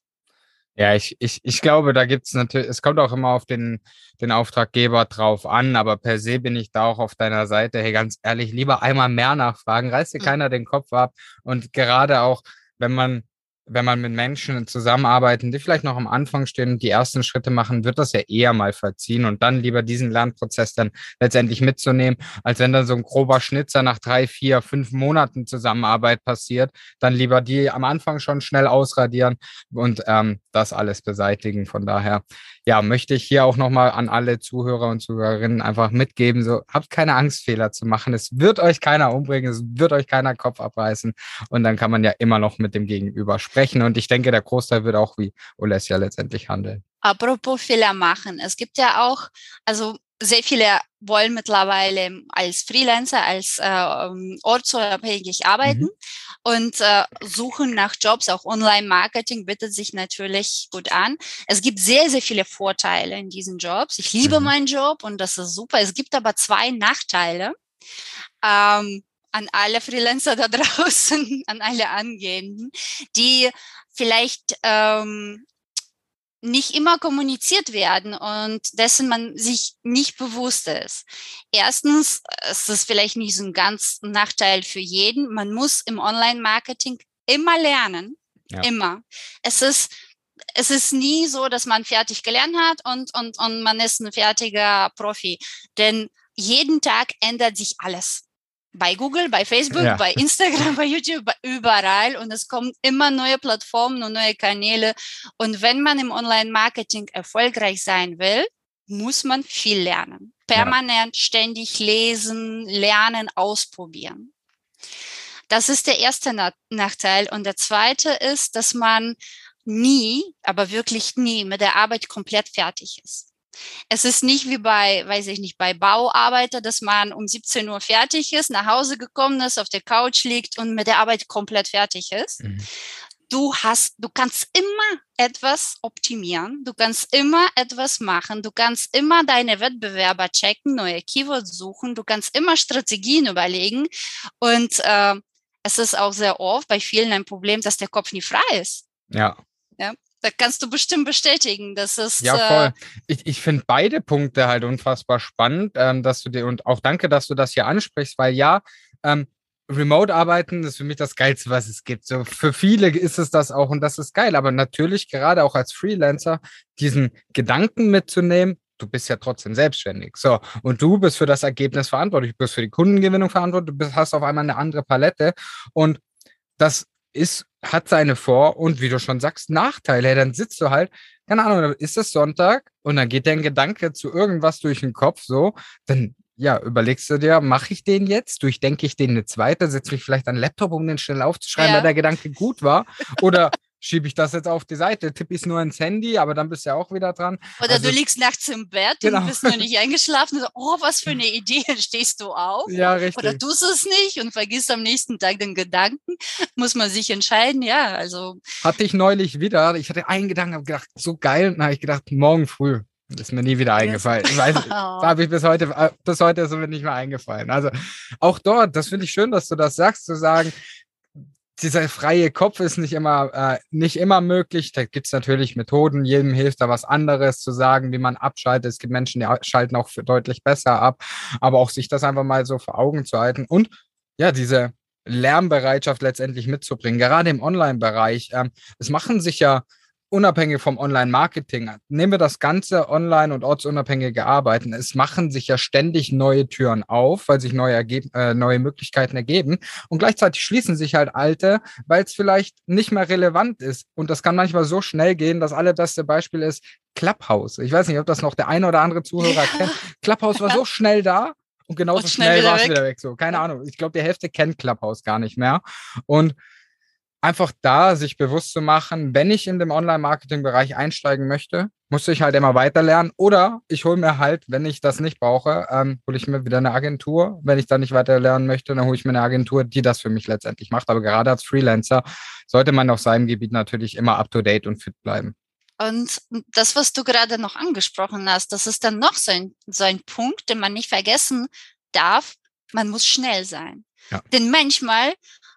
Ja. ja ich, ich, ich glaube, da gibt es natürlich, es kommt auch immer auf den, den Auftraggeber drauf an, aber per se bin ich da auch auf deiner Seite. Hey, ganz ehrlich, lieber einmal mehr nachfragen, reiß dir mhm. keiner den Kopf ab. Und gerade auch, wenn man wenn man mit Menschen zusammenarbeiten, die vielleicht noch am Anfang stehen und die ersten Schritte machen, wird das ja eher mal verziehen und dann lieber diesen Lernprozess dann letztendlich mitzunehmen, als wenn dann so ein grober Schnitzer nach drei, vier, fünf Monaten Zusammenarbeit passiert, dann lieber die am Anfang schon schnell ausradieren und ähm, das alles beseitigen. Von daher, ja, möchte ich hier auch nochmal an alle Zuhörer und Zuhörerinnen einfach mitgeben, so habt keine Angst, Fehler zu machen. Es wird euch keiner umbringen, es wird euch keiner Kopf abreißen und dann kann man ja immer noch mit dem Gegenüber sprechen sprechen. Und ich denke, der Großteil wird auch wie Olesia letztendlich handeln. Apropos Fehler machen. Es gibt ja auch, also sehr viele wollen mittlerweile als Freelancer, als äh, ortsunabhängig arbeiten mhm. und äh, suchen nach Jobs. Auch Online-Marketing bietet sich natürlich gut an. Es gibt sehr, sehr viele Vorteile in diesen Jobs. Ich liebe mhm. meinen Job und das ist super. Es gibt aber zwei Nachteile. Ähm, an alle Freelancer da draußen, an alle Angehenden, die vielleicht ähm, nicht immer kommuniziert werden und dessen man sich nicht bewusst ist. Erstens, es ist vielleicht nicht so ein ganz Nachteil für jeden. Man muss im Online-Marketing immer lernen. Ja. Immer. Es ist, es ist nie so, dass man fertig gelernt hat und, und, und man ist ein fertiger Profi. Denn jeden Tag ändert sich alles bei Google, bei Facebook, ja. bei Instagram, bei YouTube, überall. Und es kommen immer neue Plattformen und neue Kanäle. Und wenn man im Online-Marketing erfolgreich sein will, muss man viel lernen. Permanent, ja. ständig lesen, lernen, ausprobieren. Das ist der erste Nachteil. Und der zweite ist, dass man nie, aber wirklich nie mit der Arbeit komplett fertig ist. Es ist nicht wie bei, weiß ich nicht, bei Bauarbeiter, dass man um 17 Uhr fertig ist, nach Hause gekommen ist, auf der Couch liegt und mit der Arbeit komplett fertig ist. Mhm. Du hast, du kannst immer etwas optimieren. Du kannst immer etwas machen. Du kannst immer deine Wettbewerber checken, neue Keywords suchen. Du kannst immer Strategien überlegen. Und äh, es ist auch sehr oft bei vielen ein Problem, dass der Kopf nie frei ist. Ja. Ja. Da kannst du bestimmt bestätigen. Das ist. Ja, voll. Äh, ich, ich finde beide Punkte halt unfassbar spannend, ähm, dass du dir und auch danke, dass du das hier ansprichst, weil ja, ähm, Remote-Arbeiten ist für mich das Geilste, was es gibt. So für viele ist es das auch und das ist geil. Aber natürlich, gerade auch als Freelancer, diesen Gedanken mitzunehmen, du bist ja trotzdem selbstständig. So, und du bist für das Ergebnis verantwortlich, du bist für die Kundengewinnung verantwortlich, du bist, hast auf einmal eine andere Palette. Und das ist, hat seine Vor- und wie du schon sagst, Nachteile. Dann sitzt du halt, keine Ahnung, ist es Sonntag und dann geht dein Gedanke zu irgendwas durch den Kopf so, dann ja, überlegst du dir, mache ich den jetzt? Durchdenke ich den jetzt weiter? Setze mich vielleicht an den Laptop, um den schnell aufzuschreiben, ja. weil der Gedanke gut war? Oder schiebe ich das jetzt auf die Seite, tippe ich es nur ins Handy, aber dann bist du ja auch wieder dran. Oder also, du liegst nachts im Bett genau. und bist noch nicht eingeschlafen. So, oh, was für eine Idee, stehst du auf? Ja, richtig. Oder tust es nicht und vergisst am nächsten Tag den Gedanken. Muss man sich entscheiden, ja, also. Hatte ich neulich wieder, ich hatte einen Gedanken, habe gedacht, so geil, und dann habe ich gedacht, morgen früh. Das ist mir nie wieder eingefallen. Ich weiß, da habe ich bis heute, äh, bis heute ist mir nicht mehr eingefallen. Also auch dort, das finde ich schön, dass du das sagst, zu sagen, dieser freie Kopf ist nicht immer, äh, nicht immer möglich. Da gibt es natürlich Methoden, jedem hilft da was anderes zu sagen, wie man abschaltet. Es gibt Menschen, die schalten auch deutlich besser ab, aber auch sich das einfach mal so vor Augen zu halten und ja, diese Lernbereitschaft letztendlich mitzubringen, gerade im Online-Bereich. Ähm, es machen sich ja unabhängig vom Online-Marketing, nehmen wir das ganze online- und ortsunabhängige Arbeiten. Es machen sich ja ständig neue Türen auf, weil sich neue, Ergeb äh, neue Möglichkeiten ergeben. Und gleichzeitig schließen sich halt alte, weil es vielleicht nicht mehr relevant ist. Und das kann manchmal so schnell gehen. Das allerbeste Beispiel ist Clubhouse. Ich weiß nicht, ob das noch der eine oder andere Zuhörer kennt. Clubhouse war so schnell da. Und genauso und schnell, schnell war es wieder weg. So, keine Ahnung. Ich glaube, die Hälfte kennt Clubhouse gar nicht mehr. Und einfach da sich bewusst zu machen, wenn ich in dem Online-Marketing-Bereich einsteigen möchte, muss ich halt immer weiter lernen. Oder ich hole mir halt, wenn ich das nicht brauche, ähm, hole ich mir wieder eine Agentur. Wenn ich da nicht weiter lernen möchte, dann hole ich mir eine Agentur, die das für mich letztendlich macht. Aber gerade als Freelancer sollte man auf seinem Gebiet natürlich immer up-to-date und fit bleiben. Und das, was du gerade noch angesprochen hast, das ist dann noch so ein, so ein Punkt, den man nicht vergessen darf. Man muss schnell sein. Ja. Denn manchmal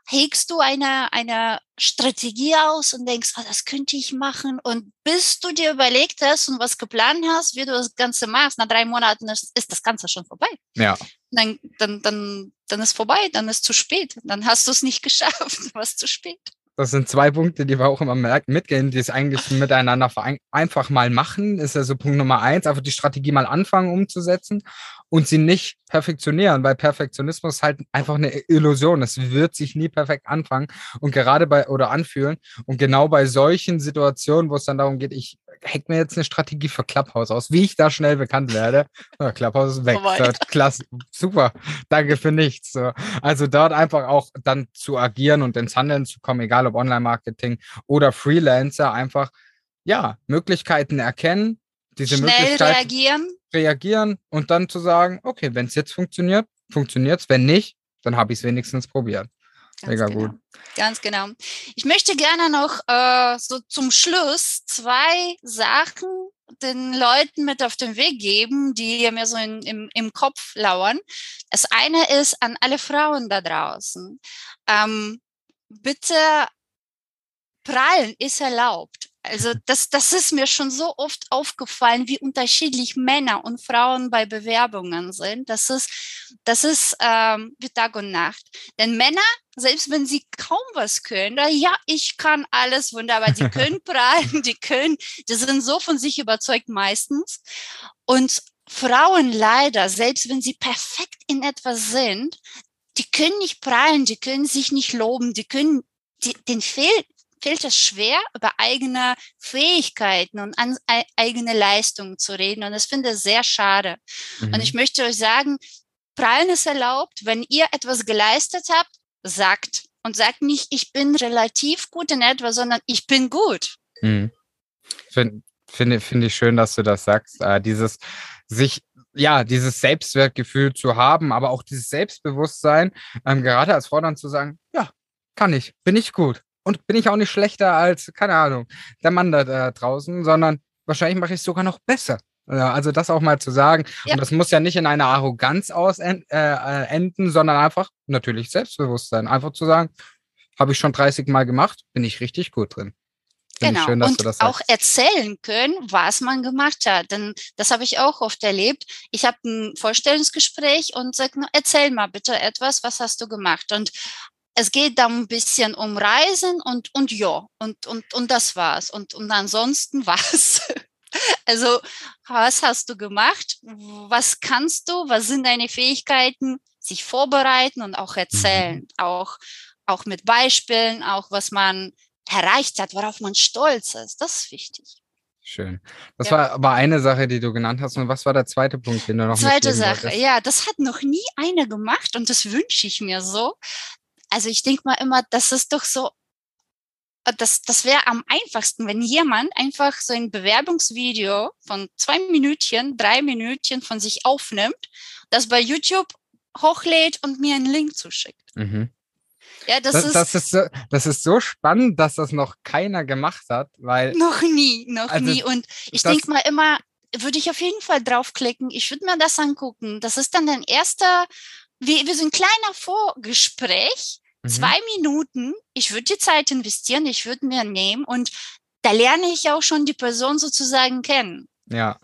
hegst du eine, eine Strategie aus und denkst, ah, das könnte ich machen. Und bis du dir überlegt hast und was geplant hast, wie du das Ganze machst, nach drei Monaten ist, ist das Ganze schon vorbei. Ja. Dann, dann, dann, dann ist vorbei, dann ist zu spät. Dann hast du es nicht geschafft, du warst zu spät. Das sind zwei Punkte, die wir auch immer mitgehen, die es eigentlich miteinander einfach mal machen. Ist ja so Punkt Nummer eins, einfach die Strategie mal anfangen umzusetzen und sie nicht perfektionieren, weil Perfektionismus halt einfach eine Illusion. Es wird sich nie perfekt anfangen und gerade bei oder anfühlen. Und genau bei solchen Situationen, wo es dann darum geht, ich hack mir jetzt eine Strategie für Clubhouse aus, wie ich da schnell bekannt werde. Ja, Clubhouse ist weg. Oh Klasse. Super. Danke für nichts. So. Also dort einfach auch dann zu agieren und ins Handeln zu kommen, egal ob Online-Marketing oder Freelancer, einfach ja, Möglichkeiten erkennen, diese Schnell Möglichkeit reagieren. Reagieren und dann zu sagen, okay, wenn es jetzt funktioniert, funktioniert es. Wenn nicht, dann habe ich es wenigstens probiert. Ganz Mega genau. gut. Ganz genau. Ich möchte gerne noch äh, so zum Schluss zwei Sachen den Leuten mit auf den Weg geben, die mir so in, im, im Kopf lauern. Das eine ist an alle Frauen da draußen. Ähm, bitte prallen ist erlaubt. Also das, das ist mir schon so oft aufgefallen, wie unterschiedlich Männer und Frauen bei Bewerbungen sind. Das ist, das ist ähm, wie Tag und Nacht. Denn Männer, selbst wenn sie kaum was können, ja, ich kann alles wunderbar, die können prallen, die können, die sind so von sich überzeugt meistens. Und Frauen leider, selbst wenn sie perfekt in etwas sind, die können nicht prallen, die können sich nicht loben, die können, die, den fehlt fällt es schwer, über eigene Fähigkeiten und an, eigene Leistungen zu reden. Und das finde ich sehr schade. Mhm. Und ich möchte euch sagen, Prallen ist erlaubt. Wenn ihr etwas geleistet habt, sagt. Und sagt nicht, ich bin relativ gut in etwas, sondern ich bin gut. Mhm. Finde find, find ich schön, dass du das sagst. Äh, dieses sich ja, dieses Selbstwertgefühl zu haben, aber auch dieses Selbstbewusstsein, ähm, gerade als Frau dann zu sagen, ja, kann ich, bin ich gut. Und bin ich auch nicht schlechter als, keine Ahnung, der Mann da, da draußen, sondern wahrscheinlich mache ich es sogar noch besser. Also das auch mal zu sagen. Ja. Und das muss ja nicht in einer Arroganz ausenden, äh, enden, sondern einfach natürlich Selbstbewusstsein. Einfach zu sagen, habe ich schon 30 Mal gemacht, bin ich richtig gut drin. Find genau. Schön, und auch erzählen können, was man gemacht hat. Denn das habe ich auch oft erlebt. Ich habe ein Vorstellungsgespräch und sage, erzähl mal bitte etwas, was hast du gemacht? Und es geht da ein bisschen um Reisen und, und ja, und, und, und das war's. Und, und ansonsten was. Also, was hast du gemacht? Was kannst du? Was sind deine Fähigkeiten? Sich vorbereiten und auch erzählen. Mhm. Auch, auch mit Beispielen, auch was man erreicht hat, worauf man stolz ist. Das ist wichtig. Schön. Das ja. war aber eine Sache, die du genannt hast. Und was war der zweite Punkt, den du noch Zweite Sache, wolltest? ja, das hat noch nie einer gemacht und das wünsche ich mir so also ich denke mal immer, das ist doch so, äh, das, das wäre am einfachsten, wenn jemand einfach so ein Bewerbungsvideo von zwei Minütchen, drei Minütchen von sich aufnimmt, das bei YouTube hochlädt und mir einen Link zuschickt. Mhm. Ja, das, das, ist, das, ist so, das ist so spannend, dass das noch keiner gemacht hat, weil. Noch nie, noch also nie. Und ich denke mal immer, würde ich auf jeden Fall draufklicken. Ich würde mir das angucken. Das ist dann ein erster wir, wir sind kleiner Vorgespräch, mhm. zwei Minuten. Ich würde die Zeit investieren, ich würde mir nehmen und da lerne ich auch schon die Person sozusagen kennen. Ja.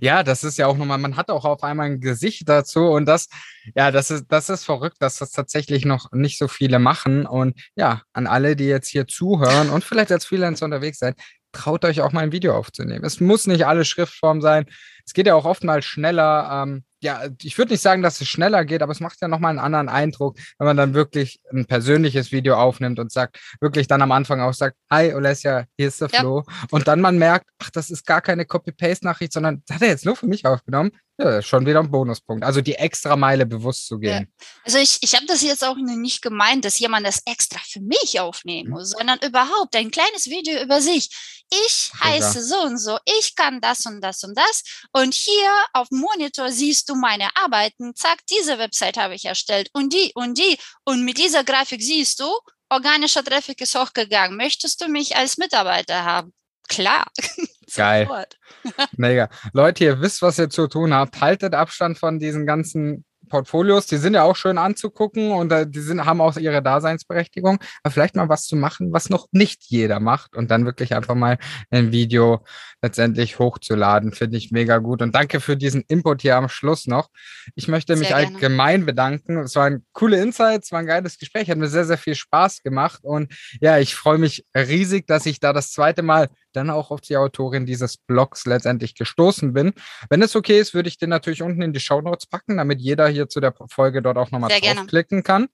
Ja, das ist ja auch nochmal, man hat auch auf einmal ein Gesicht dazu und das, ja, das ist, das ist verrückt, dass das tatsächlich noch nicht so viele machen. Und ja, an alle, die jetzt hier zuhören und vielleicht als Freelancer unterwegs seid, traut euch auch mal ein Video aufzunehmen. Es muss nicht alle Schriftform sein. Es geht ja auch oftmals schneller. Ähm, ja, ich würde nicht sagen, dass es schneller geht, aber es macht ja nochmal einen anderen Eindruck, wenn man dann wirklich ein persönliches Video aufnimmt und sagt, wirklich dann am Anfang auch sagt, hi Olesja, hier ist der ja. Flo. Und dann man merkt, ach, das ist gar keine Copy-Paste-Nachricht, sondern das hat er jetzt nur für mich aufgenommen. Ja, schon wieder ein Bonuspunkt. Also die extra Meile bewusst zu gehen. Ja. Also ich, ich habe das jetzt auch nicht gemeint, dass jemand das extra für mich aufnehmen mhm. muss, mhm. sondern überhaupt ein kleines Video über sich. Ich heiße so und so, ich kann das und das und das. Und hier auf dem Monitor siehst du meine Arbeiten. Zack, diese Website habe ich erstellt und die und die. Und mit dieser Grafik siehst du, organischer Traffic ist hochgegangen. Möchtest du mich als Mitarbeiter haben? Klar. Geil. Mega. Leute, ihr wisst, was ihr zu tun habt. Haltet Abstand von diesen ganzen Portfolios, die sind ja auch schön anzugucken und äh, die sind, haben auch ihre Daseinsberechtigung. Aber vielleicht mal was zu machen, was noch nicht jeder macht und dann wirklich einfach mal ein Video letztendlich hochzuladen, finde ich mega gut. Und danke für diesen Input hier am Schluss noch. Ich möchte mich allgemein bedanken. Es waren coole Insights, war ein geiles Gespräch, hat mir sehr, sehr viel Spaß gemacht. Und ja, ich freue mich riesig, dass ich da das zweite Mal dann auch auf die Autorin dieses Blogs letztendlich gestoßen bin. Wenn es okay ist, würde ich den natürlich unten in die Show Notes packen, damit jeder hier zu der Folge dort auch nochmal draufklicken kann.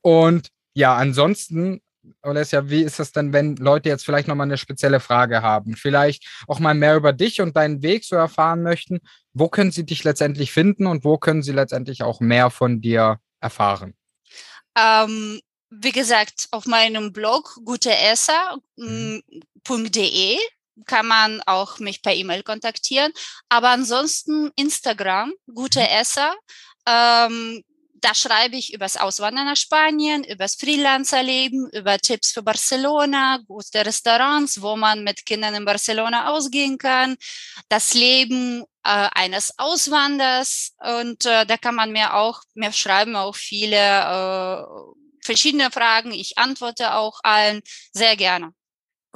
Und ja, ansonsten Alessia, wie ist das denn, wenn Leute jetzt vielleicht nochmal eine spezielle Frage haben? Vielleicht auch mal mehr über dich und deinen Weg so erfahren möchten. Wo können sie dich letztendlich finden und wo können sie letztendlich auch mehr von dir erfahren? Ähm, wie gesagt, auf meinem Blog guteesser.de mhm. Kann man auch mich per E-Mail kontaktieren. Aber ansonsten Instagram, gute mhm. Esser. Ähm, da schreibe ich übers Auswandern nach Spanien, übers Freelancerleben, über Tipps für Barcelona, gute Restaurants, wo man mit Kindern in Barcelona ausgehen kann, das Leben äh, eines Auswanders und äh, da kann man mir auch mehr schreiben, auch viele äh, verschiedene Fragen. Ich antworte auch allen sehr gerne.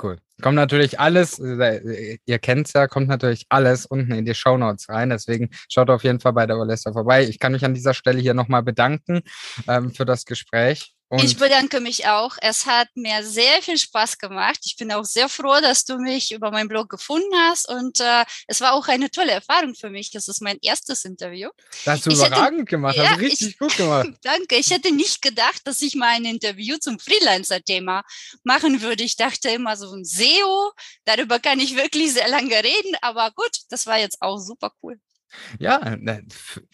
Cool. Kommt natürlich alles, äh, ihr kennt es ja, kommt natürlich alles unten in die Show Notes rein. Deswegen schaut auf jeden Fall bei der Olesta vorbei. Ich kann mich an dieser Stelle hier nochmal bedanken ähm, für das Gespräch. Und ich bedanke mich auch. Es hat mir sehr viel Spaß gemacht. Ich bin auch sehr froh, dass du mich über meinen Blog gefunden hast. Und äh, es war auch eine tolle Erfahrung für mich. Das ist mein erstes Interview. Das hast du ich überragend hätte, gemacht. Ja, hast du richtig ich, gut gemacht. Danke. Ich hätte nicht gedacht, dass ich mal ein Interview zum Freelancer-Thema machen würde. Ich dachte immer so ein SEO. Darüber kann ich wirklich sehr lange reden. Aber gut, das war jetzt auch super cool. Ja, ne,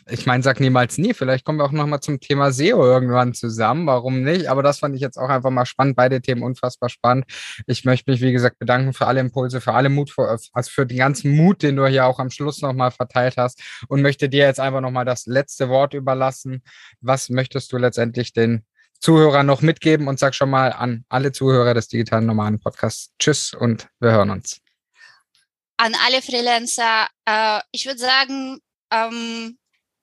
ich meine, sag niemals nie. Vielleicht kommen wir auch nochmal zum Thema SEO irgendwann zusammen. Warum nicht? Aber das fand ich jetzt auch einfach mal spannend. Beide Themen unfassbar spannend. Ich möchte mich, wie gesagt, bedanken für alle Impulse, für alle Mut, also für den ganzen Mut, den du hier auch am Schluss nochmal verteilt hast und möchte dir jetzt einfach nochmal das letzte Wort überlassen. Was möchtest du letztendlich den Zuhörern noch mitgeben und sag schon mal an alle Zuhörer des digitalen normalen Podcasts Tschüss und wir hören uns an alle Freelancer, äh, ich würde sagen, ähm,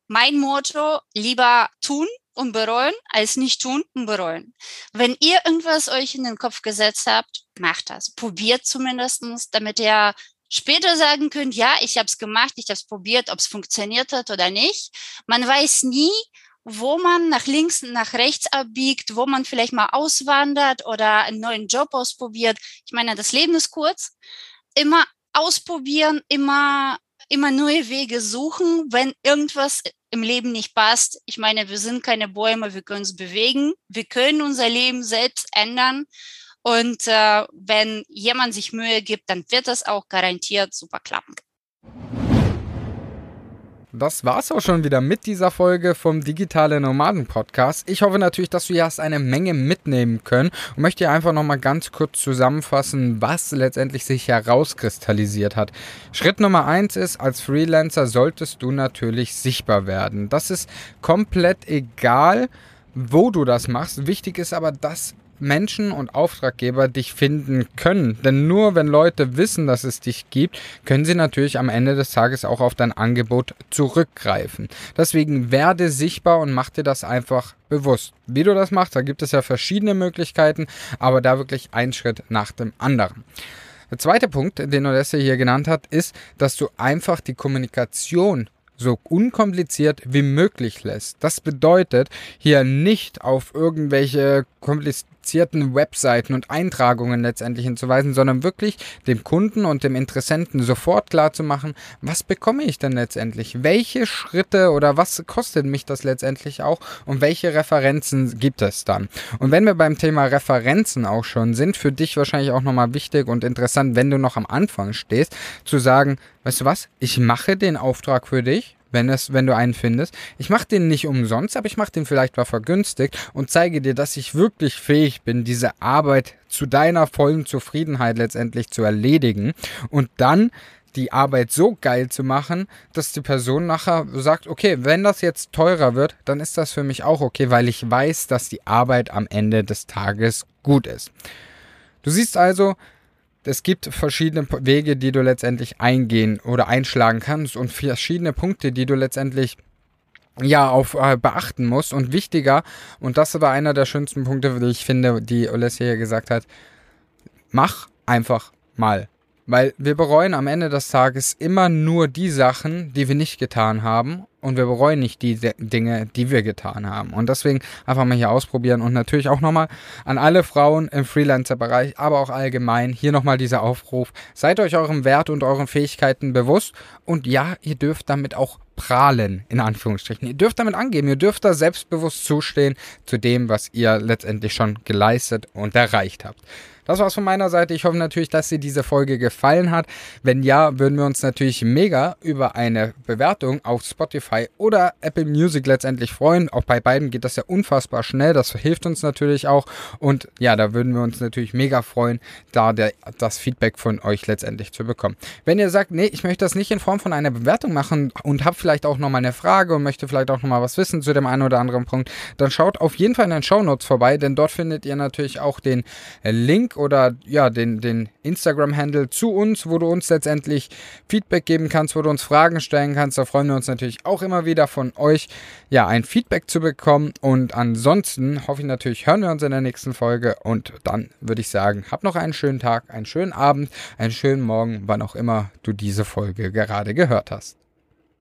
mein Motto, lieber tun und bereuen, als nicht tun und bereuen. Wenn ihr irgendwas euch in den Kopf gesetzt habt, macht das. Probiert zumindestens, damit ihr später sagen könnt, ja, ich habe es gemacht, ich habe es probiert, ob es funktioniert hat oder nicht. Man weiß nie, wo man nach links, nach rechts abbiegt, wo man vielleicht mal auswandert oder einen neuen Job ausprobiert. Ich meine, das Leben ist kurz. Immer ausprobieren, immer, immer neue Wege suchen, wenn irgendwas im Leben nicht passt. Ich meine, wir sind keine Bäume, wir können uns bewegen, wir können unser Leben selbst ändern. Und äh, wenn jemand sich Mühe gibt, dann wird das auch garantiert super klappen. Das war's auch schon wieder mit dieser Folge vom Digitale Nomaden Podcast. Ich hoffe natürlich, dass du hier hast eine Menge mitnehmen können und möchte hier einfach nochmal ganz kurz zusammenfassen, was letztendlich sich herauskristallisiert hat. Schritt Nummer eins ist, als Freelancer solltest du natürlich sichtbar werden. Das ist komplett egal, wo du das machst. Wichtig ist aber, dass Menschen und Auftraggeber dich finden können. Denn nur wenn Leute wissen, dass es dich gibt, können sie natürlich am Ende des Tages auch auf dein Angebot zurückgreifen. Deswegen werde sichtbar und mach dir das einfach bewusst. Wie du das machst, da gibt es ja verschiedene Möglichkeiten, aber da wirklich ein Schritt nach dem anderen. Der zweite Punkt, den Odessa hier genannt hat, ist, dass du einfach die Kommunikation so unkompliziert wie möglich lässt. Das bedeutet, hier nicht auf irgendwelche komplizierten Webseiten und Eintragungen letztendlich hinzuweisen, sondern wirklich dem Kunden und dem Interessenten sofort klar zu machen, was bekomme ich denn letztendlich? Welche Schritte oder was kostet mich das letztendlich auch und welche Referenzen gibt es dann? Und wenn wir beim Thema Referenzen auch schon sind, für dich wahrscheinlich auch nochmal wichtig und interessant, wenn du noch am Anfang stehst, zu sagen, weißt du was, ich mache den Auftrag für dich, wenn, es, wenn du einen findest. Ich mache den nicht umsonst, aber ich mache den vielleicht mal vergünstigt und zeige dir, dass ich wirklich fähig bin, diese Arbeit zu deiner vollen Zufriedenheit letztendlich zu erledigen und dann die Arbeit so geil zu machen, dass die Person nachher sagt, okay, wenn das jetzt teurer wird, dann ist das für mich auch okay, weil ich weiß, dass die Arbeit am Ende des Tages gut ist. Du siehst also, es gibt verschiedene Wege, die du letztendlich eingehen oder einschlagen kannst und verschiedene Punkte, die du letztendlich ja, auf äh, beachten musst. Und wichtiger, und das war einer der schönsten Punkte, die ich finde, die hier gesagt hat, mach einfach mal. Weil wir bereuen am Ende des Tages immer nur die Sachen, die wir nicht getan haben. Und wir bereuen nicht die Dinge, die wir getan haben. Und deswegen einfach mal hier ausprobieren. Und natürlich auch nochmal an alle Frauen im Freelancer-Bereich, aber auch allgemein hier nochmal dieser Aufruf. Seid euch eurem Wert und euren Fähigkeiten bewusst. Und ja, ihr dürft damit auch prahlen, in Anführungsstrichen. Ihr dürft damit angeben, ihr dürft da selbstbewusst zustehen zu dem, was ihr letztendlich schon geleistet und erreicht habt. Das war's von meiner Seite. Ich hoffe natürlich, dass dir diese Folge gefallen hat. Wenn ja, würden wir uns natürlich mega über eine Bewertung auf Spotify oder Apple Music letztendlich freuen. Auch bei beiden geht das ja unfassbar schnell. Das hilft uns natürlich auch. Und ja, da würden wir uns natürlich mega freuen, da der, das Feedback von euch letztendlich zu bekommen. Wenn ihr sagt, nee, ich möchte das nicht in Form von einer Bewertung machen und habt vielleicht auch nochmal eine Frage und möchte vielleicht auch nochmal was wissen zu dem einen oder anderen Punkt, dann schaut auf jeden Fall in den Show Notes vorbei, denn dort findet ihr natürlich auch den Link oder ja, den, den Instagram-Handle zu uns, wo du uns letztendlich Feedback geben kannst, wo du uns Fragen stellen kannst. Da freuen wir uns natürlich auch immer wieder von euch, ja, ein Feedback zu bekommen. Und ansonsten hoffe ich natürlich, hören wir uns in der nächsten Folge. Und dann würde ich sagen, hab noch einen schönen Tag, einen schönen Abend, einen schönen Morgen, wann auch immer du diese Folge gerade gehört hast.